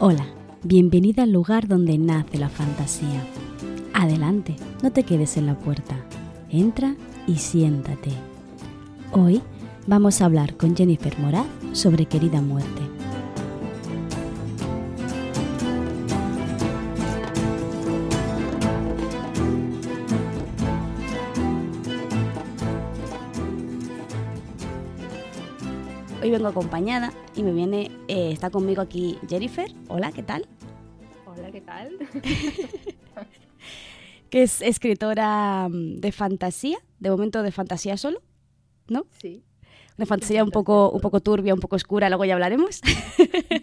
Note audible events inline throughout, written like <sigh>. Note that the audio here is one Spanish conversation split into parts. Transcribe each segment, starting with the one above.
Hola, bienvenida al lugar donde nace la fantasía. Adelante, no te quedes en la puerta. Entra y siéntate. Hoy vamos a hablar con Jennifer Moraz sobre Querida Muerte. Hoy vengo acompañada y me viene, eh, está conmigo aquí Jennifer. Hola, ¿qué tal? Hola, ¿qué tal? <laughs> que es escritora mm, de fantasía, de momento de fantasía solo, ¿no? Sí. Una fantasía un poco, un poco turbia, un poco oscura, luego ya hablaremos. <laughs>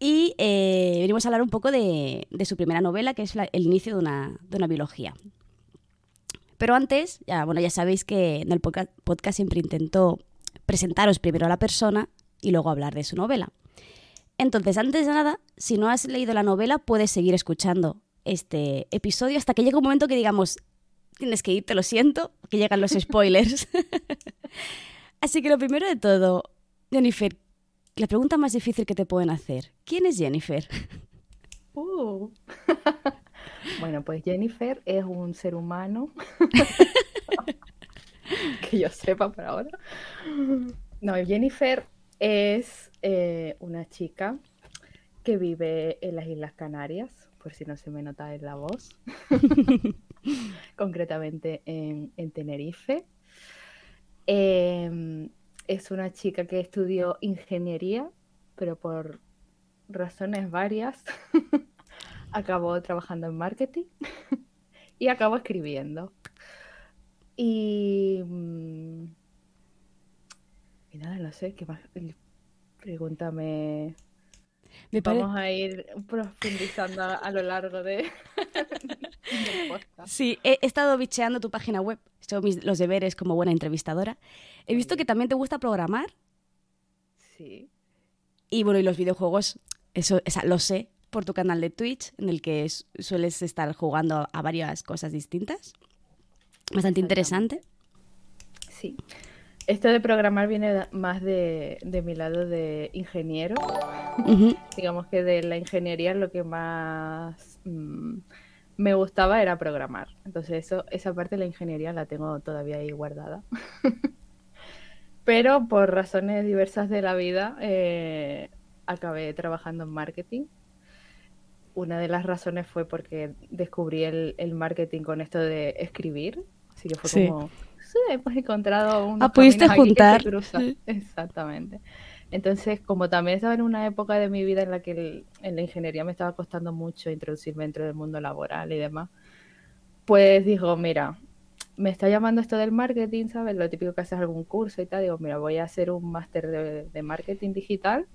y eh, venimos a hablar un poco de, de su primera novela, que es la- el inicio de una, de una biología. Pero antes, ya, bueno, ya sabéis que en el podca- podcast siempre intento presentaros primero a la persona y luego hablar de su novela. Entonces, antes de nada, si no has leído la novela, puedes seguir escuchando este episodio hasta que llegue un momento que digamos, tienes que ir, te lo siento, que llegan los <laughs> spoilers. <laughs> Así que lo primero de todo, Jennifer, la pregunta más difícil que te pueden hacer, ¿quién es Jennifer? <laughs> Uh. bueno, pues Jennifer es un ser humano. <laughs> que yo sepa por ahora. No, Jennifer es eh, una chica que vive en las Islas Canarias, por si no se me nota en la voz. <laughs> Concretamente en, en Tenerife. Em, es una chica que estudió ingeniería, pero por razones varias <laughs> acabó trabajando en marketing y acabó escribiendo. Y, mm, y nada, no sé, ¿qué más? Pregúntame. Me pare- Vamos a ir profundizando a, a lo largo de. <laughs> Sí, he, he estado bicheando tu página web, he hecho mis- los deberes como buena entrevistadora. He visto que también te gusta programar Sí, y bueno, y los videojuegos, eso, esa- lo sé por tu canal de Twitch, en el que sueles estar jugando a varias cosas distintas. Bastante interesante. sí. Esto de programar viene más de, de mi lado de ingeniero. Digamos que de la ingeniería lo que más mm, me gustaba era programar. Entonces eso, esa parte de la ingeniería la tengo todavía ahí guardada. <laughs> Pero por razones diversas de la vida eh, acabé trabajando en marketing. Una de las razones fue porque descubrí el, el marketing con esto de escribir. Así que fue Sí. como, sí, hemos encontrado unos Ah, pudiste que juntar. cruzan". Sí. Exactamente. Entonces, como también estaba en una época de mi vida en la que el- en la ingeniería me estaba costando mucho introducirme dentro del mundo laboral y demás, pues digo, mira, me está llamando esto del marketing, ¿sabes? Lo típico que haces algún curso y tal. Digo, mira, voy a hacer un máster de, de marketing digital.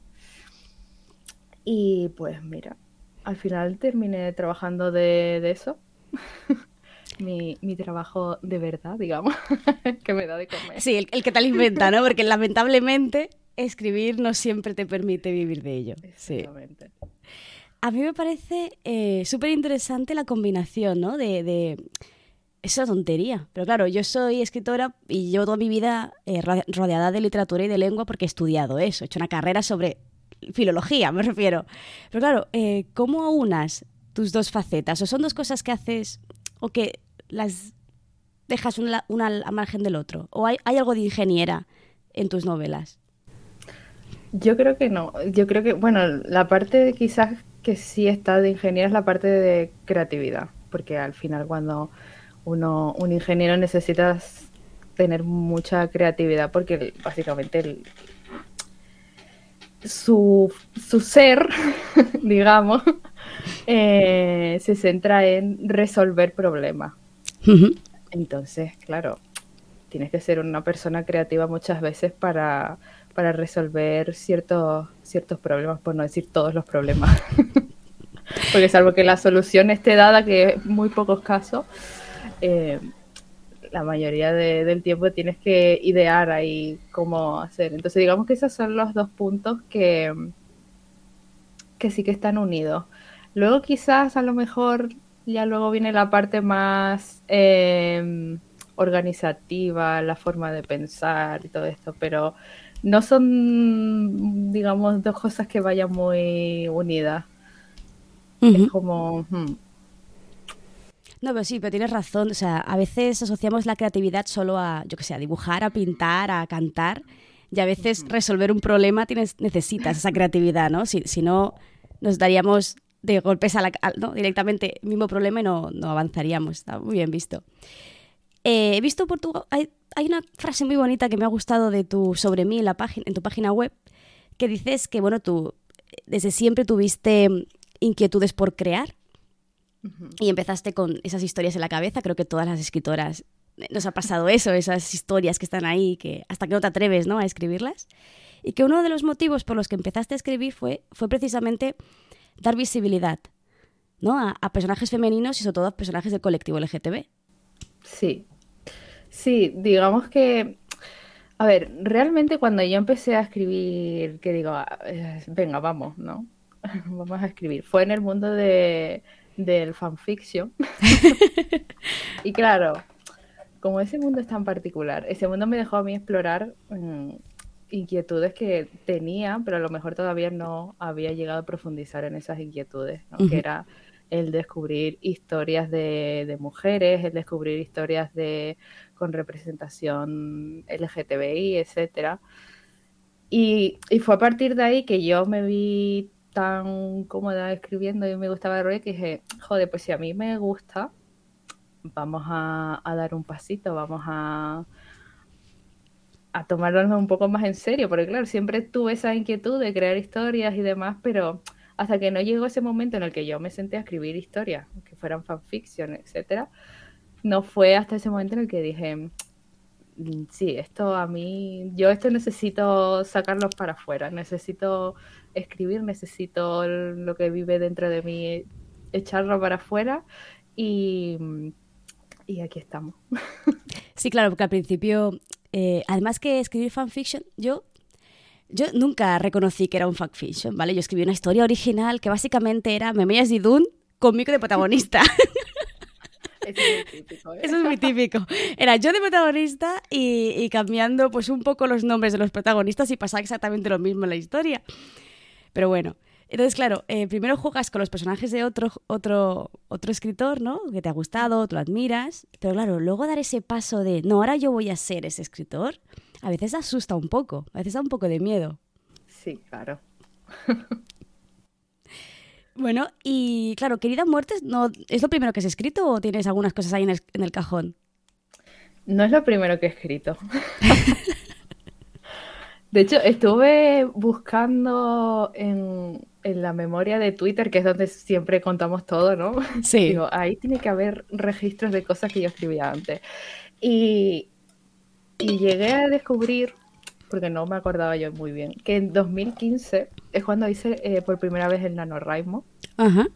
Y pues mira, al final terminé trabajando de, de eso. <laughs> mi, mi trabajo de verdad, digamos, <laughs> que me da de comer. Sí, el, el que tal inventa, ¿no? Porque lamentablemente escribir no siempre te permite vivir de ello. Sí. Exactamente. A mí me parece eh, súper interesante la combinación, ¿no? De, de- Es una tontería, pero claro, yo soy escritora y llevo toda mi vida eh, ro- rodeada de literatura y de lengua porque he estudiado eso, he hecho una carrera sobre filología, me refiero. Pero claro, eh, ¿cómo unas tus dos facetas? ¿O son dos cosas que haces o que las dejas una, una al margen del otro? ¿O hay, hay algo de ingeniera en tus novelas? Yo creo que no. Yo creo que, bueno, la parte quizás que sí está de ingeniero es la parte de creatividad, porque al final cuando uno, un ingeniero necesitas tener mucha creatividad, porque básicamente el- su, su ser, <laughs> digamos, <laughs> eh, se centra en resolver problemas. Entonces, claro, tienes que ser una persona creativa muchas veces para, para resolver ciertos, ciertos problemas, por no decir todos los problemas. <laughs> Porque salvo que la solución esté dada, que es muy pocos casos, eh, la mayoría de- del tiempo tienes que idear ahí cómo hacer. Entonces, digamos que esos son los dos puntos que, que sí que están unidos. Luego quizás a lo mejor ya luego viene la parte más eh, organizativa, la forma de pensar y todo esto, pero no son, digamos, dos cosas que vayan muy unidas. Es como... Hmm. No, pero sí, pero tienes razón. O sea, a veces asociamos la creatividad solo a, yo que sé, a dibujar, a pintar, a cantar. Y a veces resolver un problema tienes, necesitas esa creatividad, ¿no? Si, si no, nos daríamos de golpes a la, ¿no? directamente mismo problema y no, no avanzaríamos. Está muy bien visto. Eh, he visto por tu... Hay, hay, una frase muy bonita que me ha gustado de tu sobre mí en, la página, en tu página web que dices que, bueno, tú desde siempre tuviste inquietudes por crear y empezaste con esas historias en la cabeza. Creo que todas las escritoras nos ha pasado eso, esas historias que están ahí, que hasta que no te atreves ¿no? a escribirlas. Y que uno de los motivos por los que empezaste a escribir fue, fue precisamente dar visibilidad ¿no? a, personajes femeninos y sobre todo a personajes del colectivo LGTB. Sí, sí, digamos que a ver, realmente cuando yo empecé a escribir, que digo, ah, eh, venga, vamos, ¿no? <laughs> vamos a escribir. Fue en el mundo de, del fanfiction. <laughs> y claro, como ese mundo es tan particular, ese mundo me dejó a mí explorar mm, inquietudes que tenía, pero a lo mejor todavía no había llegado a profundizar en esas inquietudes, que era el descubrir historias de, mujeres, el descubrir historias de con representación LGTBI, etcétera. Y, y, fue a partir de ahí que yo me vi tan cómoda escribiendo y me gustaba el que dije, joder, pues si a mí me gusta, vamos a, dar un pasito, vamos a, a tomarlo un poco más en serio, porque claro, siempre tuve esa inquietud de crear historias y demás, pero hasta que no llegó ese momento en el que yo me senté a escribir historias, que fueran fanfiction, etcétera, no fue hasta ese momento en el que dije, mm, sí, esto a mí, yo esto necesito sacarlo para afuera, necesito escribir, necesito lo que vive dentro de mí, echarlo para afuera y, y aquí estamos. <laughs> Sí, claro, porque al principio, eh, además que escribir fanfiction, yo yo nunca reconocí que era un fanfiction, ¿vale? Yo escribí una historia original que básicamente era Memeyas y Dune conmigo de protagonista. <laughs> Eso es muy típico. ¿eh? Eso es muy típico. Era yo de protagonista y, cambiando pues un poco los nombres de los protagonistas y pasaba exactamente lo mismo en la historia. Pero bueno, entonces, claro, eh, primero juegas con los personajes de otro, otro, otro escritor, ¿no? Que te ha gustado, tú lo admiras. Pero claro, luego dar ese paso de, no, ahora yo voy a ser ese escritor, a veces asusta un poco, a veces da un poco de miedo. Sí, claro. <laughs> bueno, y claro, Querida Muertes, ¿no, ¿es lo primero que has escrito o tienes algunas cosas ahí en el, en el cajón? No es lo primero que he escrito. <laughs> De hecho, estuve buscando en, la memoria de Twitter, que es donde siempre contamos todo, ¿no? <laughs> Sí. Digo, ahí tiene que haber registros de cosas que yo escribía antes. Y, llegué a descubrir, porque no me acordaba yo muy bien, que en 2015 es cuando hice eh, por primera vez el NaNoWriMo. Ajá.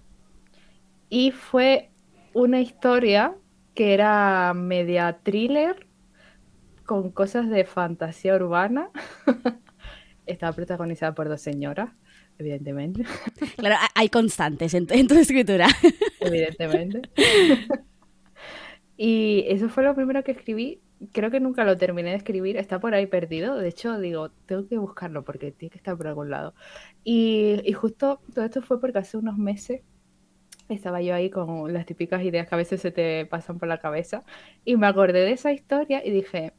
Y fue una historia que era media thriller con cosas de fantasía urbana. <laughs> Estaba protagonizada por dos señoras, evidentemente. <laughs> Claro, hay constantes en tu, escritura. <laughs> Evidentemente. Y eso fue lo primero que escribí. Creo que nunca lo terminé de escribir. Está por ahí perdido. De hecho, digo, tengo que buscarlo porque tiene que estar por algún lado. Y, y justo todo esto fue porque hace unos meses estaba yo ahí con las típicas ideas que a veces se te pasan por la cabeza y me acordé de esa historia y dije,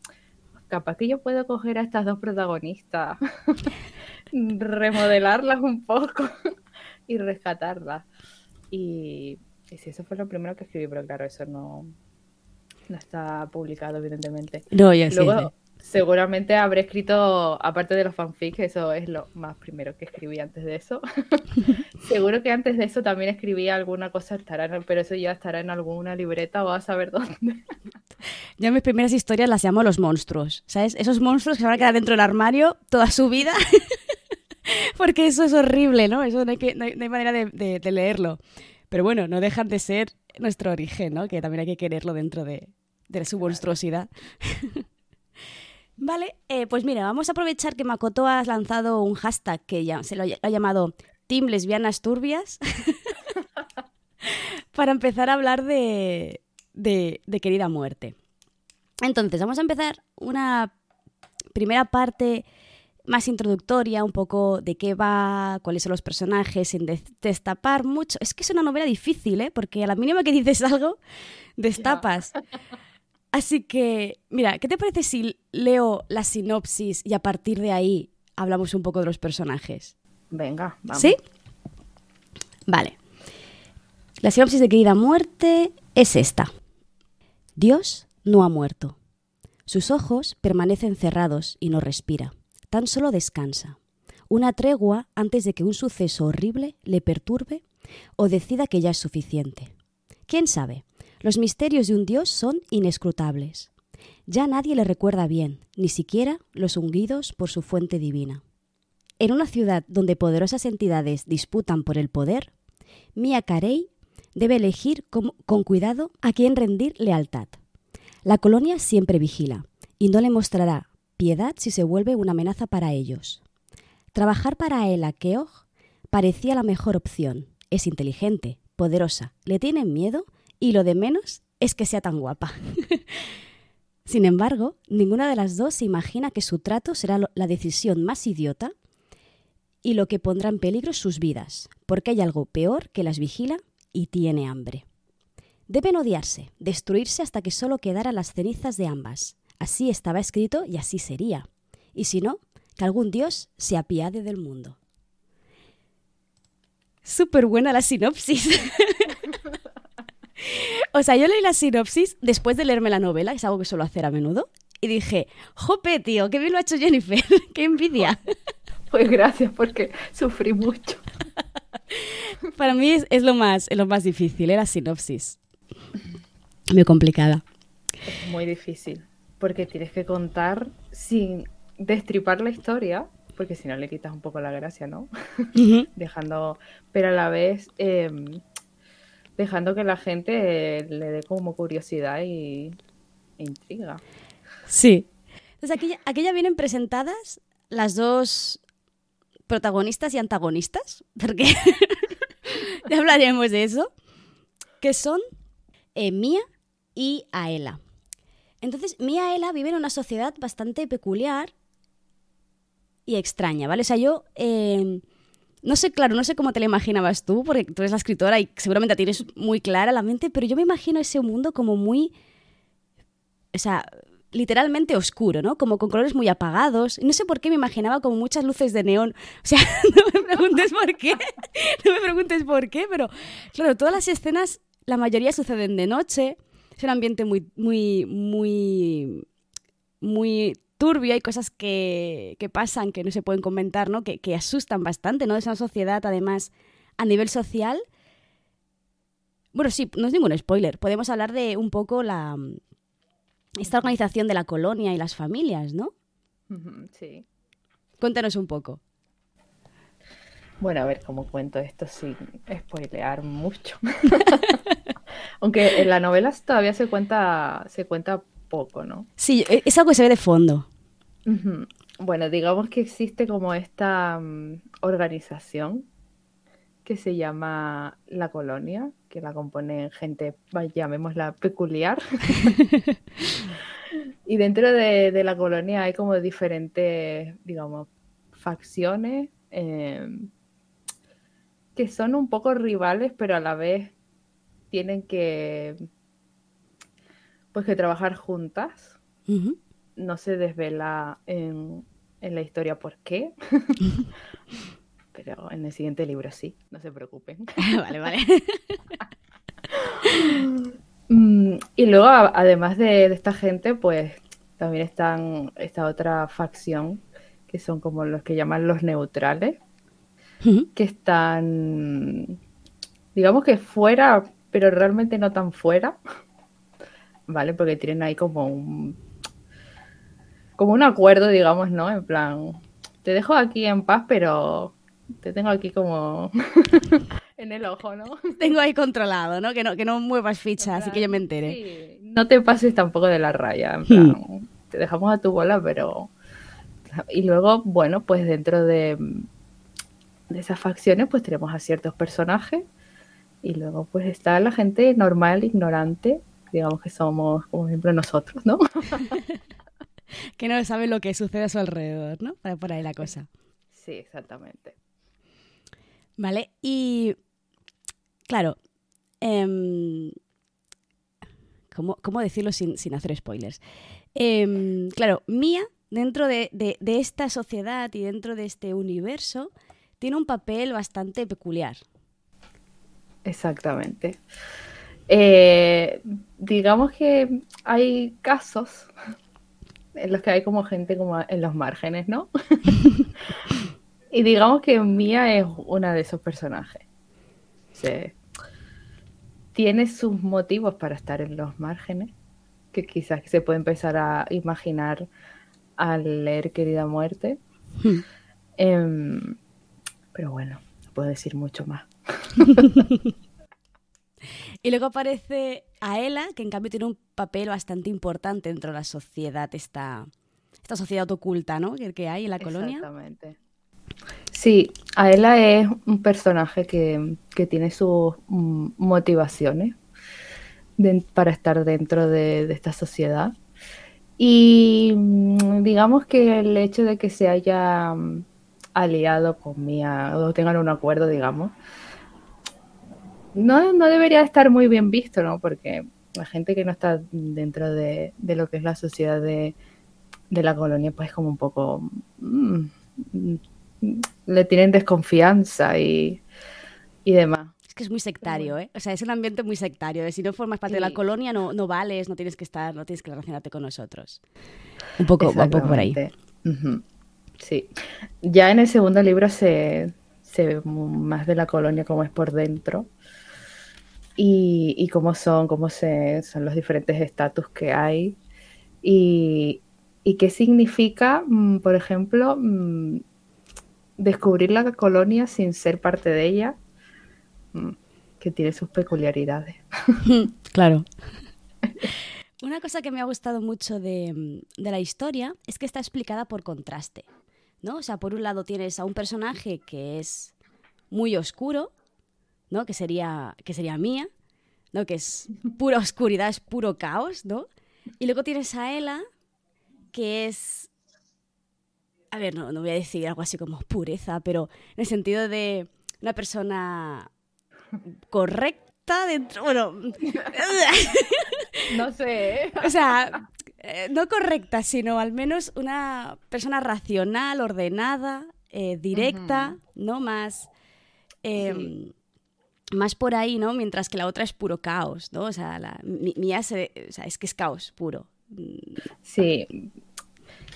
capaz que yo puedo coger a estas dos protagonistas, <laughs> remodelarlas un poco <laughs> y rescatarlas. Y, y sí, eso fue lo primero que escribí, pero claro, eso no, no está publicado, evidentemente. No, ya Luego, seguramente habré escrito, aparte de los fanfics, eso es lo más primero que escribí antes de eso. <laughs> Seguro que antes de eso también escribí alguna cosa, estará pero eso ya estará en alguna libreta o a saber dónde. Yo mis primeras historias las llamo los monstruos, ¿sabes? Esos monstruos que se van a quedar dentro del armario toda su vida. <laughs> <laughs> Porque eso es horrible, ¿no? Eso no hay, que, no hay, manera de, leerlo. Pero bueno, no dejan de ser nuestro origen, ¿no? Que también hay que quererlo dentro de, de su monstruosidad. <laughs> Vale, eh, pues mira, vamos a aprovechar que Makoto ha lanzado un hashtag que ya, se lo ha llamado Team Lesbianas Turbias <laughs> para empezar a hablar de, de, Querida Muerte. Entonces, vamos a empezar una primera parte más introductoria, un poco de qué va, cuáles son los personajes, sin destapar mucho. Es que es una novela difícil, ¿eh? Porque a la mínima que dices algo, <laughs> destapas. Así que, mira, ¿qué te parece si leo la sinopsis y a partir de ahí hablamos un poco de los personajes? Venga, vamos. ¿Sí? Vale. La sinopsis de Querida Muerte es esta. Dios no ha muerto. Sus ojos permanecen cerrados y no respira. Tan solo descansa. Una tregua antes de que un suceso horrible le perturbe o decida que ya es suficiente. ¿Quién sabe? Los misterios de un Dios son inescrutables. Ya nadie le recuerda bien, ni siquiera los unguidos por su fuente divina. En una ciudad donde poderosas entidades disputan por el poder, Mia Carey debe elegir con, con cuidado a quién rendir lealtad. La colonia siempre vigila y no le mostrará piedad si se vuelve una amenaza para ellos. Trabajar para el Keogh parecía la mejor opción. Es inteligente, poderosa, le tienen miedo y lo de menos es que sea tan guapa. <laughs> Sin embargo, ninguna de las dos se imagina que su trato será la decisión más idiota y lo que pondrá en peligro sus vidas, porque hay algo peor que las vigila y tiene hambre. Deben odiarse, destruirse hasta que solo quedaran las cenizas de ambas, Así estaba escrito y así sería. Y si no, que algún dios se apiade del mundo. Súper buena la sinopsis. <laughs> o sea, yo leí la sinopsis después de leerme la novela, que es algo que suelo hacer a menudo, y dije, jope, tío, qué bien lo ha hecho Jennifer, <laughs> qué envidia. Pues gracias, porque sufrí mucho. <laughs> Para mí es, lo, más, es lo más difícil, ¿eh? la sinopsis. Muy complicada. Es muy difícil porque tienes que contar sin destripar la historia, porque si no le quitas un poco la gracia, ¿no? <laughs> dejando, pero a la vez em, dejando que la gente le dé como curiosidad y e intriga. Sí. Entonces aquí, aquí ya vienen presentadas las dos protagonistas y antagonistas, porque <laughs> ya hablaremos de eso, que son eh, Mía y Aela. Entonces, Mia Ela vive en una sociedad bastante peculiar y extraña, ¿vale? O sea, yo em, no sé, claro, no sé cómo te la imaginabas tú, porque tú eres la escritora y seguramente la tienes muy clara la mente, pero yo me imagino ese mundo como muy, o sea, literalmente oscuro, ¿no? Como con colores muy apagados. No sé por qué me imaginaba como muchas luces de neón. O sea, <laughs> no me preguntes por qué, no me preguntes por qué, pero claro, todas las escenas, la mayoría suceden de noche es un ambiente muy, muy, muy, muy turbio, hay cosas que, pasan que no se pueden comentar, ¿no? Que, asustan bastante, ¿no? Es una sociedad, además, a nivel social. Bueno, sí, no es ningún spoiler. Podemos hablar de un poco la esta organización de la colonia y las familias, ¿no? Sí. Cuéntanos un poco. Bueno, a ver cómo cuento esto sin spoilear mucho. <laughs> Aunque en la novela todavía se cuenta, se cuenta poco, ¿no? Sí, e, es algo que se ve de fondo. Bueno, digamos que existe como esta mm, organización que se llama La Colonia, que la compone gente, llamémosla peculiar. <laughs> y dentro de, la colonia hay como diferentes, digamos, facciones em, que son un poco rivales, pero a la vez tienen que pues que trabajar juntas. No se desvela en, la historia por qué. <laughs> Pero en el siguiente libro sí, no se preocupen. <laughs> vale, vale. <laughs> Mm, y luego, además de, esta gente, pues también están esta otra facción, que son como los que llaman los neutrales, que están, digamos que fuera pero realmente no tan fuera, ¿vale? Porque tienen ahí como un, como un acuerdo, digamos, ¿no? En plan, te dejo aquí en paz, pero te tengo aquí como <laughs> en el ojo, ¿no? <laughs> Tengo ahí controlado, ¿no? Que no, que no muevas fichas, así que yo me entere. Sí. No te pases tampoco de la raya, en plan, hmm. te dejamos a tu bola, pero... Y luego, bueno, pues dentro de, de esas facciones, pues tenemos a ciertos personajes y luego pues está la gente normal, ignorante, digamos que somos, como ejemplo, nosotros, ¿no? <laughs> que no sabe lo que sucede a su alrededor, ¿no? Para por ahí la cosa. Sí, exactamente. Vale, y claro, em, ¿cómo, cómo decirlo sin, sin hacer spoilers? Em, claro, Mía, dentro de, de- de esta sociedad y dentro de este universo, tiene un papel bastante peculiar. Exactamente. Eh, digamos que hay casos en los que hay como gente como en los márgenes, ¿no? <laughs> y digamos que Mía es una de esos personajes. Sí. Tiene sus motivos para estar en los márgenes, que quizás se puede empezar a imaginar al leer Querida Muerte. Em, pero bueno, no puedo decir mucho más. <laughs> Y luego aparece Aela, que en cambio tiene un papel bastante importante dentro de la sociedad, esta, esta sociedad oculta, ¿no? Que, hay en la colonia. Exactamente. Sí, Aela es un personaje que, que tiene sus mm, motivaciones para estar dentro de, esta sociedad. Y mm, digamos que el hecho de que se haya mm, aliado con o tengan un acuerdo, digamos, no, no debería estar muy bien visto, ¿no? Porque la gente que no está dentro de, de lo que es la sociedad de, de la colonia, pues como un poco... mm, le tienen desconfianza y, y demás. Es que es muy sectario, ¿eh? O sea, es un ambiente muy sectario. De si no formas parte de la colonia, no, no vales, no tienes que estar, no tienes que relacionarte con nosotros. Un poco, un poco por ahí. Sí. Ya en el segundo libro se, se ve más de la colonia como es por dentro y, y cómo son, cómo se, son los diferentes estatus que hay y, y qué significa, mm, por ejemplo, mm, descubrir la colonia sin ser parte de ella, mm, que tiene sus peculiaridades. <laughs> Claro. <laughs> Una cosa que me ha gustado mucho de, de la historia es que está explicada por contraste, ¿no? O sea, por un lado tienes a un personaje que es muy oscuro, ¿no? Que sería, que sería Mía, ¿no? Que es pura <laughs> oscuridad, es puro caos, ¿no? Y luego tienes a Ela, que es... A ver, no, no voy a decir algo así como pureza, pero en el sentido de una persona correcta dentro... Bueno, No sé. <laughs> o sea, eh, no correcta, sino al menos una persona racional, ordenada, eh, directa, ¿no? Más, eh, Sí. Más por ahí, ¿no? Mientras que la otra es puro caos, ¿no? O sea, la, mía se- o sea, es que es caos puro. Sí,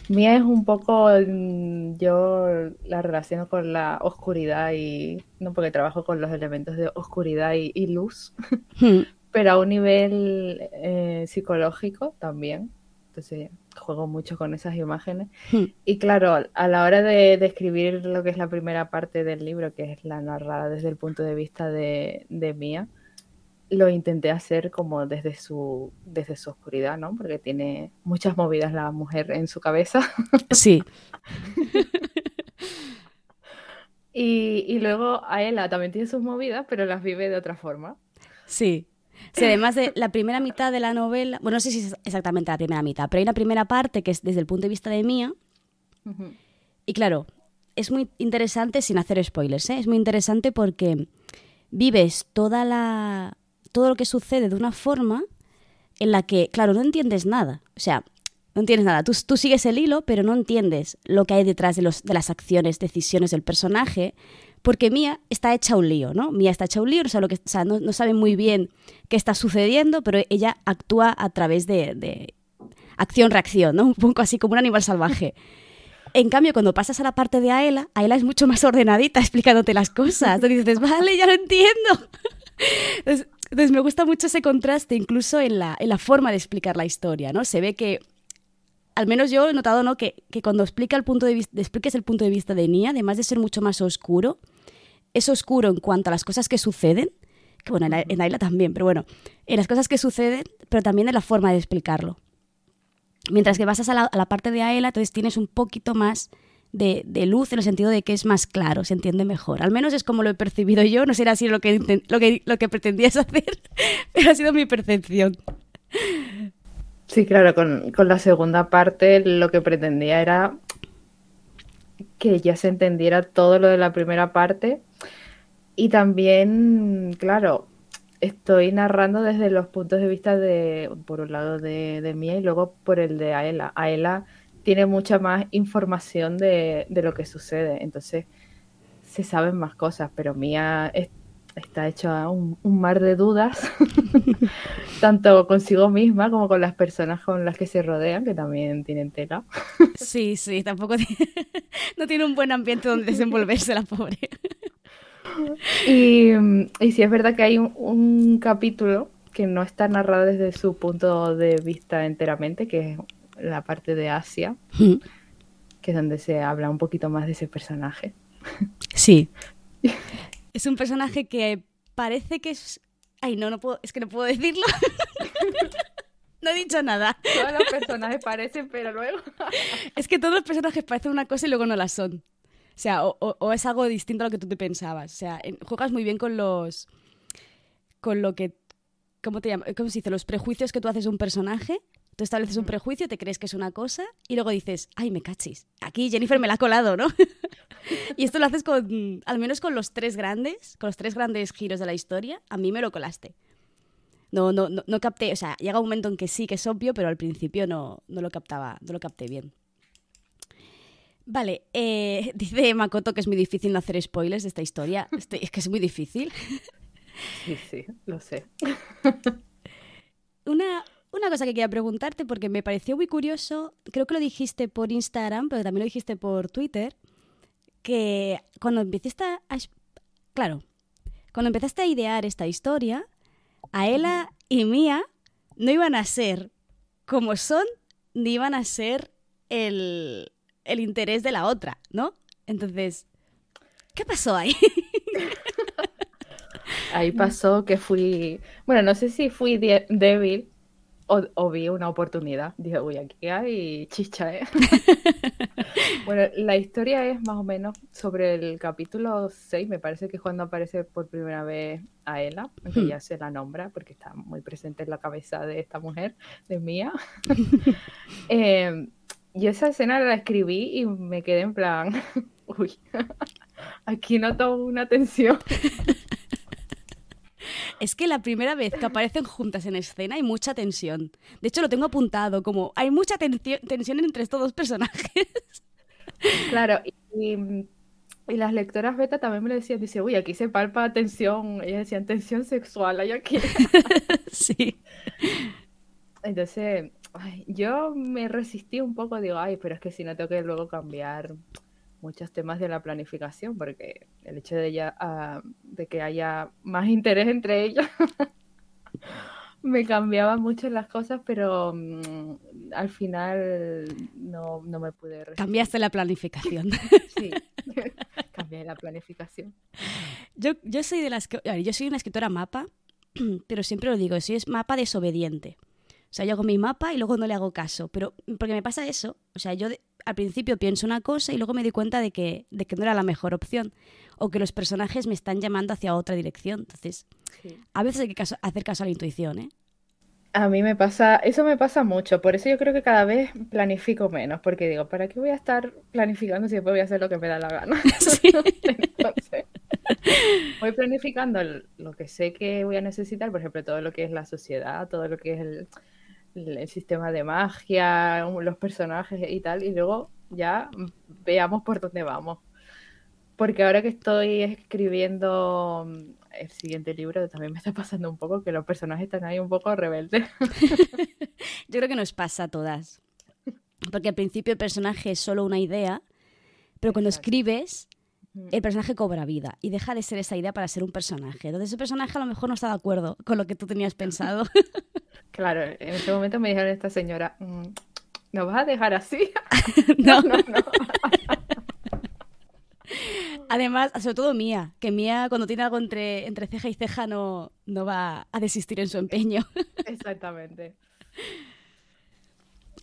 Mía es un poco, mm, yo la relaciono con la oscuridad y, no porque trabajo con los elementos de oscuridad y, y luz, <laughs> pero a un nivel eh, psicológico también. Entonces juego mucho con esas imágenes. Y claro, a la hora de describir lo que es la primera parte del libro, que es la narrada desde el punto de vista de, de Mía, lo intenté hacer como desde su, desde su oscuridad, ¿no? Porque tiene muchas movidas la mujer en su cabeza. <laughs> Sí, Y, y luego Aela también tiene sus movidas, pero las vive de otra forma. sí. Sí, además de la primera mitad de la novela, bueno, no sé si es exactamente la primera mitad, pero hay una primera parte que es desde el punto de vista de Mía, Y claro, es muy interesante sin hacer spoilers, ¿eh? Es muy interesante porque vives toda la todo lo que sucede de una forma en la que, claro, no entiendes nada. O sea, no entiendes nada. Tú, tú sigues el hilo, pero no entiendes lo que hay detrás de, los, de las acciones, decisiones del personaje, porque Mía está hecha un lío, ¿no? Mía está hecha un lío, o sea, lo que, o sea no, no sabe muy bien qué está sucediendo, pero ella actúa a través de, de acción-reacción, ¿no? Un poco así como un animal salvaje. En cambio, cuando pasas a la parte de Aela, Aela es mucho más ordenadita explicándote las cosas. Tú dices, vale, ya lo entiendo. Entonces, entonces me gusta mucho ese contraste, incluso en la, en la forma de explicar la historia, ¿no? Se ve que, al menos yo he notado, ¿no? Que, que cuando explica el punto de vista, expliques el punto de vista de Nia, además de ser mucho más oscuro, es oscuro en cuanto a las cosas que suceden, que bueno, en, la- también, pero bueno, en las cosas que suceden, pero también en la forma de explicarlo. Mientras que pasas a la, parte de Aela, entonces tienes un poquito más de, luz en el sentido de que es más claro, se entiende mejor. Al menos es como lo he percibido yo, no será así lo que, inten- lo que, lo que pretendías <laughs> hacer, pero ha sido mi percepción. Sí, claro, con, con la segunda parte lo que pretendía era que ya se entendiera todo lo de la primera parte. Y también, claro, estoy narrando desde los puntos de vista de, por un lado, de, de Mía y luego por el de Aela. Aela tiene mucha más información de, de lo que sucede, entonces se saben más cosas, pero Mía es- está hecha un, un mar de dudas, <laughs> tanto consigo misma como con las personas con las que se rodean, que también tienen tela. Sí, sí, tampoco ti- <laughs> no tiene un buen ambiente donde desenvolverse la pobre. <laughs> Y, mm, y sí es verdad que hay un, un capítulo que no está narrado desde su punto de vista enteramente, que es la parte de Asia, <laughs> que es donde se habla un poquito más de ese personaje. Sí. <laughs> Es un personaje que parece que es... Ay, no, no puedo, es que no puedo decirlo. No he dicho nada. Todos los personajes parecen, pero luego... Es que todos los personajes parecen una cosa y luego no la son. O sea, o, o- o es algo distinto a lo que tú te pensabas. O sea, en- juegas muy bien con los. con lo que. ¿Cómo te llamas? ¿Cómo se dice? Los prejuicios que tú haces de un personaje. Tú estableces un prejuicio, te crees que es una cosa y luego dices, ay, me cachis. Aquí Jennifer me la ha colado, ¿no? <laughs> y esto lo haces con. al menos con los tres grandes, con los tres grandes giros de la historia, a mí me lo colaste. No, no, no, no capté, o sea, llega un momento en que sí que es obvio, pero al principio no, no lo captaba, no lo capté bien. Vale, eh, <laughs> dice Makoto que es muy difícil no hacer spoilers de esta historia. Este- es que es muy difícil. Sí, sí, lo sé. <laughs> Una, una cosa que quería preguntarte, porque me pareció muy curioso, creo que lo dijiste por Instagram, pero también lo dijiste por Twitter, que cuando empezaste a... Claro, cuando empezaste a idear esta historia, Aela y Mía no iban a ser como son, ni iban a ser el, el interés de la otra, ¿no? Entonces, ¿qué pasó ahí? <laughs> Ahí pasó que fui, bueno, no sé si fui de- débil o, o vi una oportunidad. Dije, uy, aquí hay chicha, ¿eh? <laughs> Bueno, la historia es más o menos sobre el capítulo 6, me parece que es cuando aparece por primera vez a Ella, aunque Hmm. ya se la nombra porque está muy presente en la cabeza de esta mujer, de Mía. <laughs> Eh, yo esa escena la escribí y me quedé en plan, <laughs> uy, aquí noto una tensión. Es que la primera vez que aparecen juntas en escena hay mucha tensión. De hecho, lo tengo apuntado como hay mucha tensión entre estos dos personajes. Claro, y, y- y las lectoras beta también me lo decían, dice, uy, aquí se palpa tensión, ellas decían tensión sexual, hay aquí. <laughs> sí. Entonces, ay, yo me resistí un poco, digo, ay, pero es que si no tengo que luego cambiar muchos temas de la planificación, porque el hecho de, ella, ah, de que haya más <laughs> interés entre ellas <laughs> me cambiaba mucho las cosas, pero mm, al final no, no me pude resistir. Cambiaste la planificación. <laughs> Sí, cambié la planificación. Yo, yo soy de las que. Yo soy una escritora mapa, <clears throat> pero siempre lo digo, soy es mapa desobediente. O sea, yo hago mi mapa y luego no le hago caso. Pero porque me pasa eso. O sea, yo de- al principio pienso una cosa y luego me doy cuenta de que, de que no era la mejor opción. O que los personajes me están llamando hacia otra dirección. Entonces, Sí. a veces hay que caso- hacer caso a la intuición, ¿eh? A mí me pasa, eso me pasa mucho, por eso yo creo que cada vez planifico menos, porque digo, ¿para qué voy a estar planificando si después voy a hacer lo que me da la gana? <laughs> <laughs> Sí. Entonces, voy planificando lo que sé que voy a necesitar, por ejemplo, todo lo que es la sociedad, todo lo que es el, el- sistema de magia, los personajes y tal, y luego ya veamos por dónde vamos. Porque ahora que estoy escribiendo mm, el siguiente libro, también me está pasando un poco que los personajes están ahí un poco rebeldes. <laughs> Yo creo que nos pasa a todas. Porque al principio el personaje es solo una idea, pero cuando Exacto. escribes, el personaje cobra vida y deja de ser esa idea para ser un personaje. Entonces ese personaje a lo mejor no está de acuerdo con lo que tú tenías pensado. <laughs> Claro, en ese momento me dijeron esta señora, "Mm, ¿nos vas a dejar así? <laughs> <laughs> no. no, no. Además, sobre todo Mía, que Mía cuando tiene algo entre, entre ceja y ceja no, no va a desistir en su empeño. Exactamente.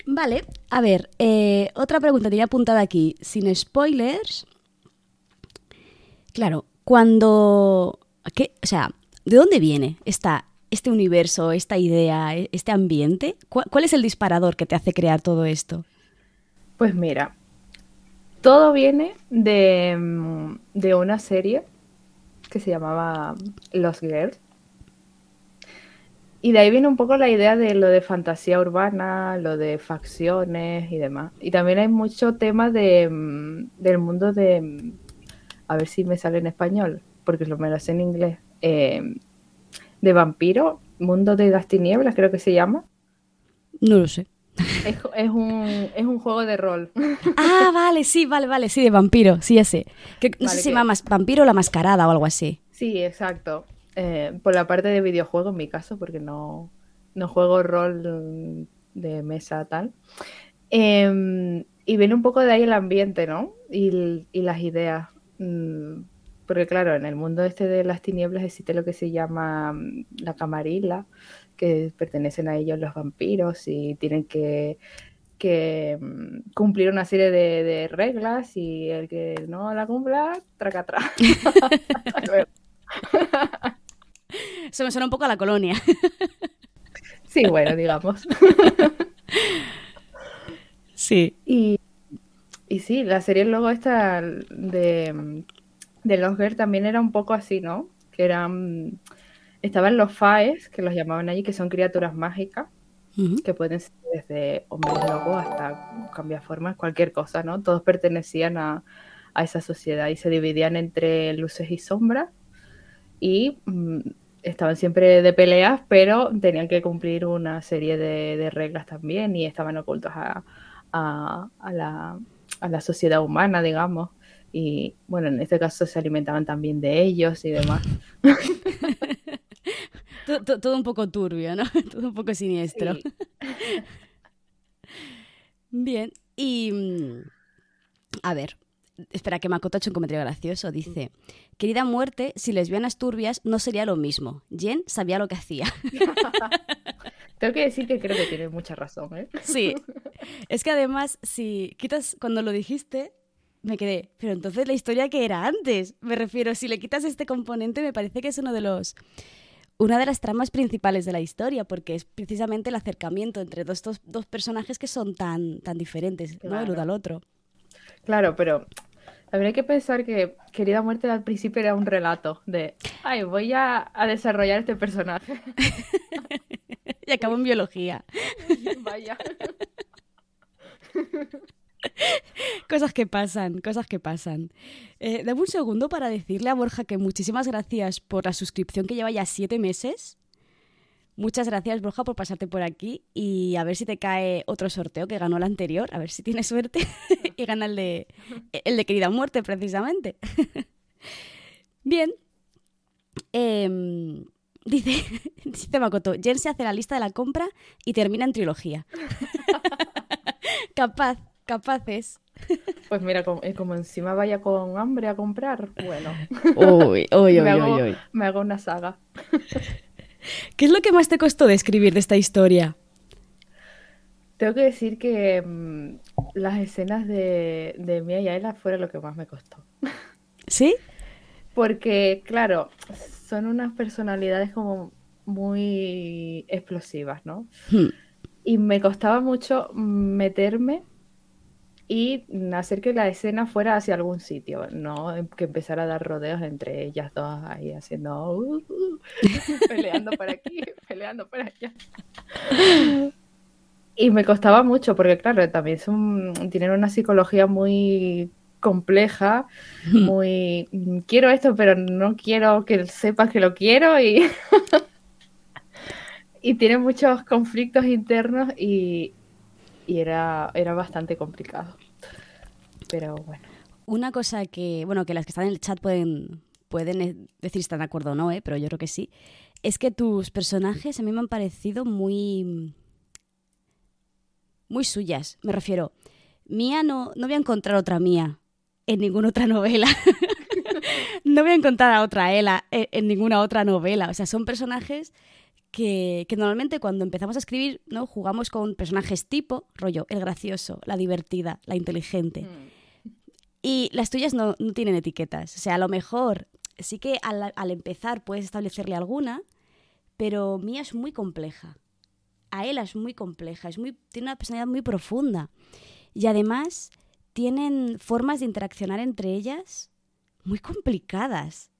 Vale, a ver, eh, otra pregunta tenía apuntada aquí, sin spoilers. Claro, cuando... ¿qué? O sea, ¿de dónde viene esta este universo, esta idea, e-, este ambiente? ¿Cuál, es el disparador que te hace crear todo esto? Pues mira, todo viene de, de una serie que se llamaba Los Girls. Y de ahí viene un poco la idea de lo de fantasía urbana, lo de facciones y demás. Y también hay mucho tema de, del mundo de... A ver si me sale en español, porque lo me lo sé en inglés. Eh, de vampiro, Mundo de las Tinieblas, creo que se llama. No lo sé. Es, un, juego de rol. Ah, vale, sí, vale, vale, sí, de vampiro, sí, ya sé. Que, no sé si se llama vampiro o la mascarada o algo así. Sí, exacto. Eh, por la parte de videojuego en mi caso, porque no, no juego rol de mesa tal. Em, y viene un poco de ahí el ambiente, ¿no? Y, y las ideas. Mm, porque claro, en el mundo este de las tinieblas existe lo que se llama mm, la camarilla, que pertenecen a ellos los vampiros y tienen que, mm, cumplir una serie de, reglas y el que no la cumpla, traca atrás. <laughs> Se me suena un poco a la colonia. sí, bueno, digamos. <laughs> sí. Y, y sí, la serie luego esta de de los Girls también era un poco así, ¿no? Que eran. Estaban los Faes, que los llamaban allí, que son criaturas mágicas, que pueden ser desde hombres lobos hasta cambiar formas, cualquier cosa, ¿no? Todos pertenecían a, esa sociedad y se dividían entre luces y sombras. Y mm, estaban siempre de peleas, pero tenían que cumplir una serie de, reglas también y estaban ocultos a, la, a la sociedad humana, digamos y bueno, en este caso se alimentaban también de ellos y demás. <laughs> todo, un poco turbio, ¿no? <laughs> Todo un poco siniestro. <laughs> Bien, y mm, a ver, espera que Makoto ha hecho un comentario gracioso. Dice, querida muerte, si lesbianas turbias no sería lo mismo. Jen sabía lo que hacía. Tengo que decir que creo que tiene mucha razón, ¿eh? Sí. <laughs> Es que además, si quitas, cuando lo dijiste, me quedé, pero entonces la historia que era antes, me refiero, si le quitas este componente me parece que es uno de los una de las tramas principales de la historia, porque es precisamente el acercamiento entre dos, dos, personajes que son tan, tan diferentes, ¿no? El uno al otro. Claro, pero habría que pensar que Querida Muerte al principio era un relato de, ay, voy a, a desarrollar este personaje. <laughs> y acabo en biología. <laughs> Vaya. cosas que pasan, cosas que pasan. Eh, dame un segundo para decirle a Borja que muchísimas gracias por la suscripción que lleva ya siete meses. Muchas gracias, Borja, por pasarte por aquí y a ver si te cae otro sorteo que ganó el anterior, a ver si tienes suerte <laughs> y gana el de, el de Querida Muerte, precisamente. <laughs> Bien. Em, dice, <laughs> dice Makoto, Jen se hace la lista de la compra y termina en trilogía. Capaz, capaces. Pues mira, eh, como, encima vaya con hambre a comprar, bueno. Uy, uy, uy, me, hago, uy, me hago una saga. ¿Qué es lo que más te costó de escribir de esta historia? Tengo que decir que mm, las escenas de, de Mia y Ayla fueron lo que más me costó. <laughs> ¿Sí? Porque, claro, son unas personalidades como muy explosivas, ¿no? Hmm. Y me costaba mucho meterme y hacer que la escena fuera hacia algún sitio, no que empezara a dar rodeos entre ellas dos ahí haciendo uh, uh, <laughs> peleando por aquí, peleando por allá. Y me costaba mucho porque claro, también son tienen una psicología muy compleja, <laughs> muy quiero esto, pero no quiero que sepas que lo quiero y <laughs> y tienen muchos conflictos internos y, y era, era bastante complicado. Pero bueno. Una cosa que, bueno, que las que están en el chat pueden, pueden e-, decir si están de acuerdo o no, ¿eh? pero yo creo que sí, es que tus personajes a mí me han parecido muy... muy suyas. Me refiero, Mía no, no voy a encontrar otra Mía en ninguna otra novela. <laughs> no voy a encontrar a otra Ela en ninguna otra novela. O sea, son personajes que, normalmente cuando empezamos a escribir, ¿no? Jugamos con personajes tipo, rollo, el gracioso, la divertida, la inteligente. Mm. Y las tuyas no, tienen etiquetas. O sea, a lo mejor sí que al, empezar puedes establecerle alguna, pero Mía es muy compleja. Aela es muy compleja, es muy, tiene una personalidad muy profunda. Y además tienen formas de interaccionar entre ellas muy complicadas.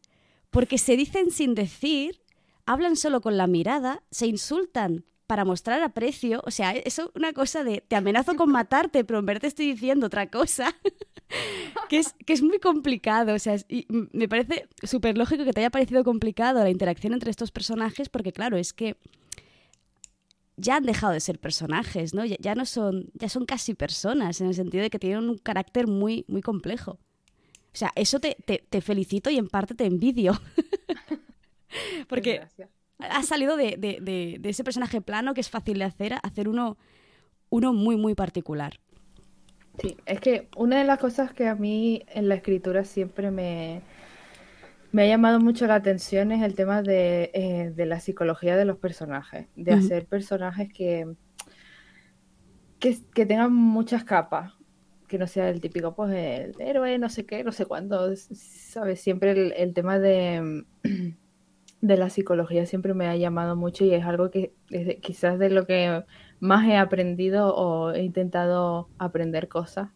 Porque se dicen sin decir, hablan solo con la mirada, se insultan para mostrar aprecio. O sea, eso es una cosa de te amenazo con <laughs> matarte, pero en verdad te estoy diciendo otra cosa. <laughs> que, es, que es muy complicado. O sea, y me parece súper lógico que te haya parecido complicado la interacción entre estos personajes, porque claro, es que ya han dejado de ser personajes, ¿no? Ya, no son, ya son casi personas, en el sentido de que tienen un carácter muy, muy complejo. O sea, eso te, te, felicito y en parte te envidio. <laughs> porque has salido de, de, de, ese personaje plano que es fácil de hacer, a hacer uno, uno muy, muy particular. Sí, es que una de las cosas que a mí en la escritura siempre me, me ha llamado mucho la atención es el tema de, eh, de la psicología de los personajes, de hacer personajes que, que, que, tengan muchas capas, que no sea el típico, pues, el héroe, no sé qué, no sé cuándo, ¿sabes? Siempre el, el tema de, de la psicología siempre me ha llamado mucho y es algo que es quizás de lo que más he aprendido o he intentado aprender cosas.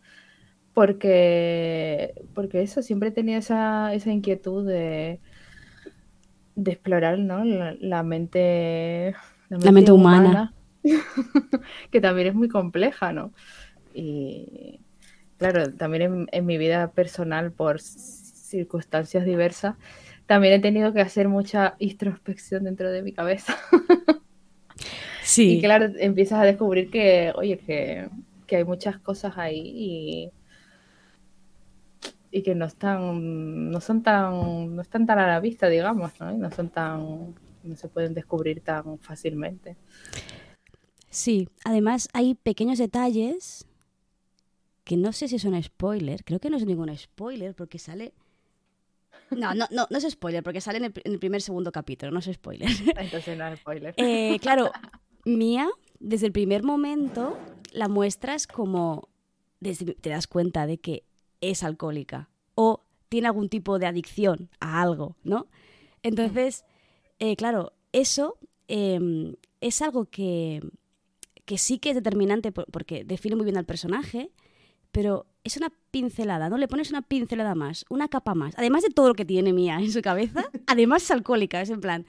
Porque, porque eso, siempre tenía esa, esa inquietud de, de explorar ¿no? la, mente, la mente, humana, <laughs> que también es muy compleja, ¿no? Y claro, también en, en mi vida personal, por circunstancias diversas, también he tenido que hacer mucha introspección dentro de mi cabeza. <laughs> Sí. Y claro, empiezas a descubrir que, oye, que, que hay muchas cosas ahí y, y que no están, no son tan, no están tan a la vista, digamos, ¿no? Y no son tan, no se pueden descubrir tan fácilmente. Sí, además hay pequeños detalles que no sé si son spoiler, creo que no es ningún spoiler porque sale no, no, no, no es spoiler, porque sale en el, primer segundo capítulo, no es spoiler. <laughs> Entonces no es spoiler. <laughs> Eh, claro, Mía, desde el primer momento, la muestras como. te das cuenta de que es alcohólica o tiene algún tipo de adicción a algo, ¿no? Entonces, eh, claro, eso em, es algo que, que sí que es determinante porque define muy bien al personaje, pero es una pincelada, ¿no? Le pones una pincelada más, una capa más. Además de todo lo que tiene Mía en su cabeza, <laughs> además es alcohólica, es en plan,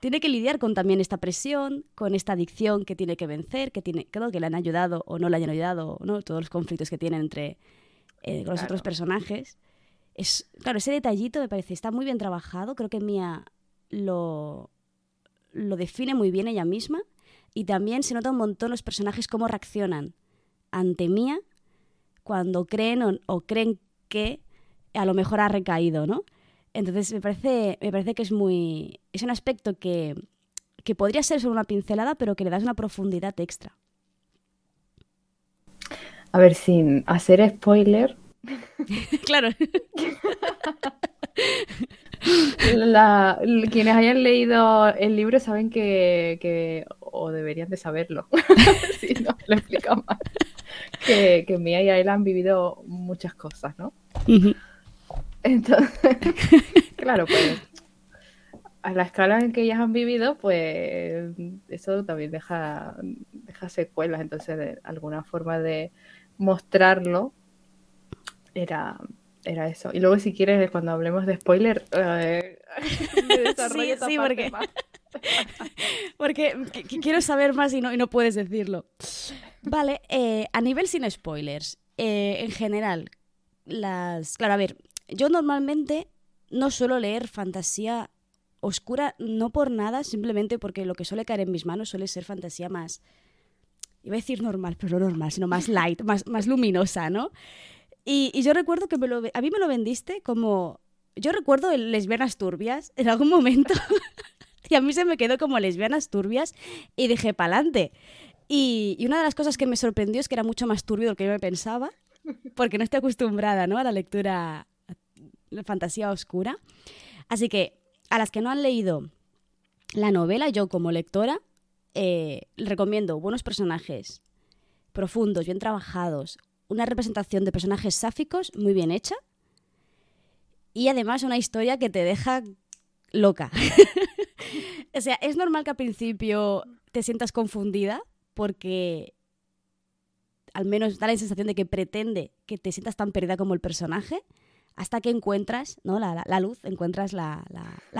tiene que lidiar con también esta presión, con esta adicción que tiene que vencer, que tiene, creo que le han ayudado o no le han ayudado, ¿no? Todos los conflictos que tienen entre eh, los otros personajes. Es, claro, ese detallito me parece está muy bien trabajado. Creo que Mía lo, lo define muy bien ella misma. Y también se nota un montón los personajes cómo reaccionan ante Mía cuando creen o, creen que a lo mejor ha recaído, ¿no? Entonces me parece, me parece que es muy. es un aspecto que, que podría ser solo una pincelada, pero que le das una profundidad extra. A ver, sin hacer spoiler. <laughs> claro. <laughs> quienes hayan leído el libro saben que, que o deberían de saberlo, <laughs> si no lo explica más que, que Mia y él han vivido muchas cosas, ¿no? Entonces, <laughs> claro, pues a la escala en que ellas han vivido, pues eso también deja, deja secuelas. Entonces, de alguna forma de mostrarlo era, era eso. Y luego, si quieres, cuando hablemos de spoiler, eh, <laughs> sí, sí, porque, <laughs> porque quiero saber más y no, y no puedes decirlo. Vale, eh, a nivel sin spoilers, eh, en general, las... Claro, a ver, yo normalmente no suelo leer fantasía oscura, no por nada, simplemente porque lo que suele caer en mis manos suele ser fantasía más... Iba a decir normal, pero no normal, sino más light, <laughs> más, más luminosa, ¿no? Y, y yo recuerdo que me lo, a mí me lo vendiste como... Yo recuerdo el lesbianas turbias en algún momento. <laughs> y a mí se me quedó como lesbianas turbias y dije, pa'lante. Y, una de las cosas que me sorprendió es que era mucho más turbio de lo que yo me pensaba, porque no estoy acostumbrada ¿no? a la lectura de fantasía oscura. Así que a las que no han leído la novela, yo como lectora, eh, recomiendo buenos personajes, profundos, bien trabajados, una representación de personajes sáficos muy bien hecha y además una historia que te deja loca. <laughs> o sea, es normal que al principio te sientas confundida porque al menos da la sensación de que pretende que te sientas tan perdida como el personaje hasta que encuentras ¿no? la, luz, encuentras la,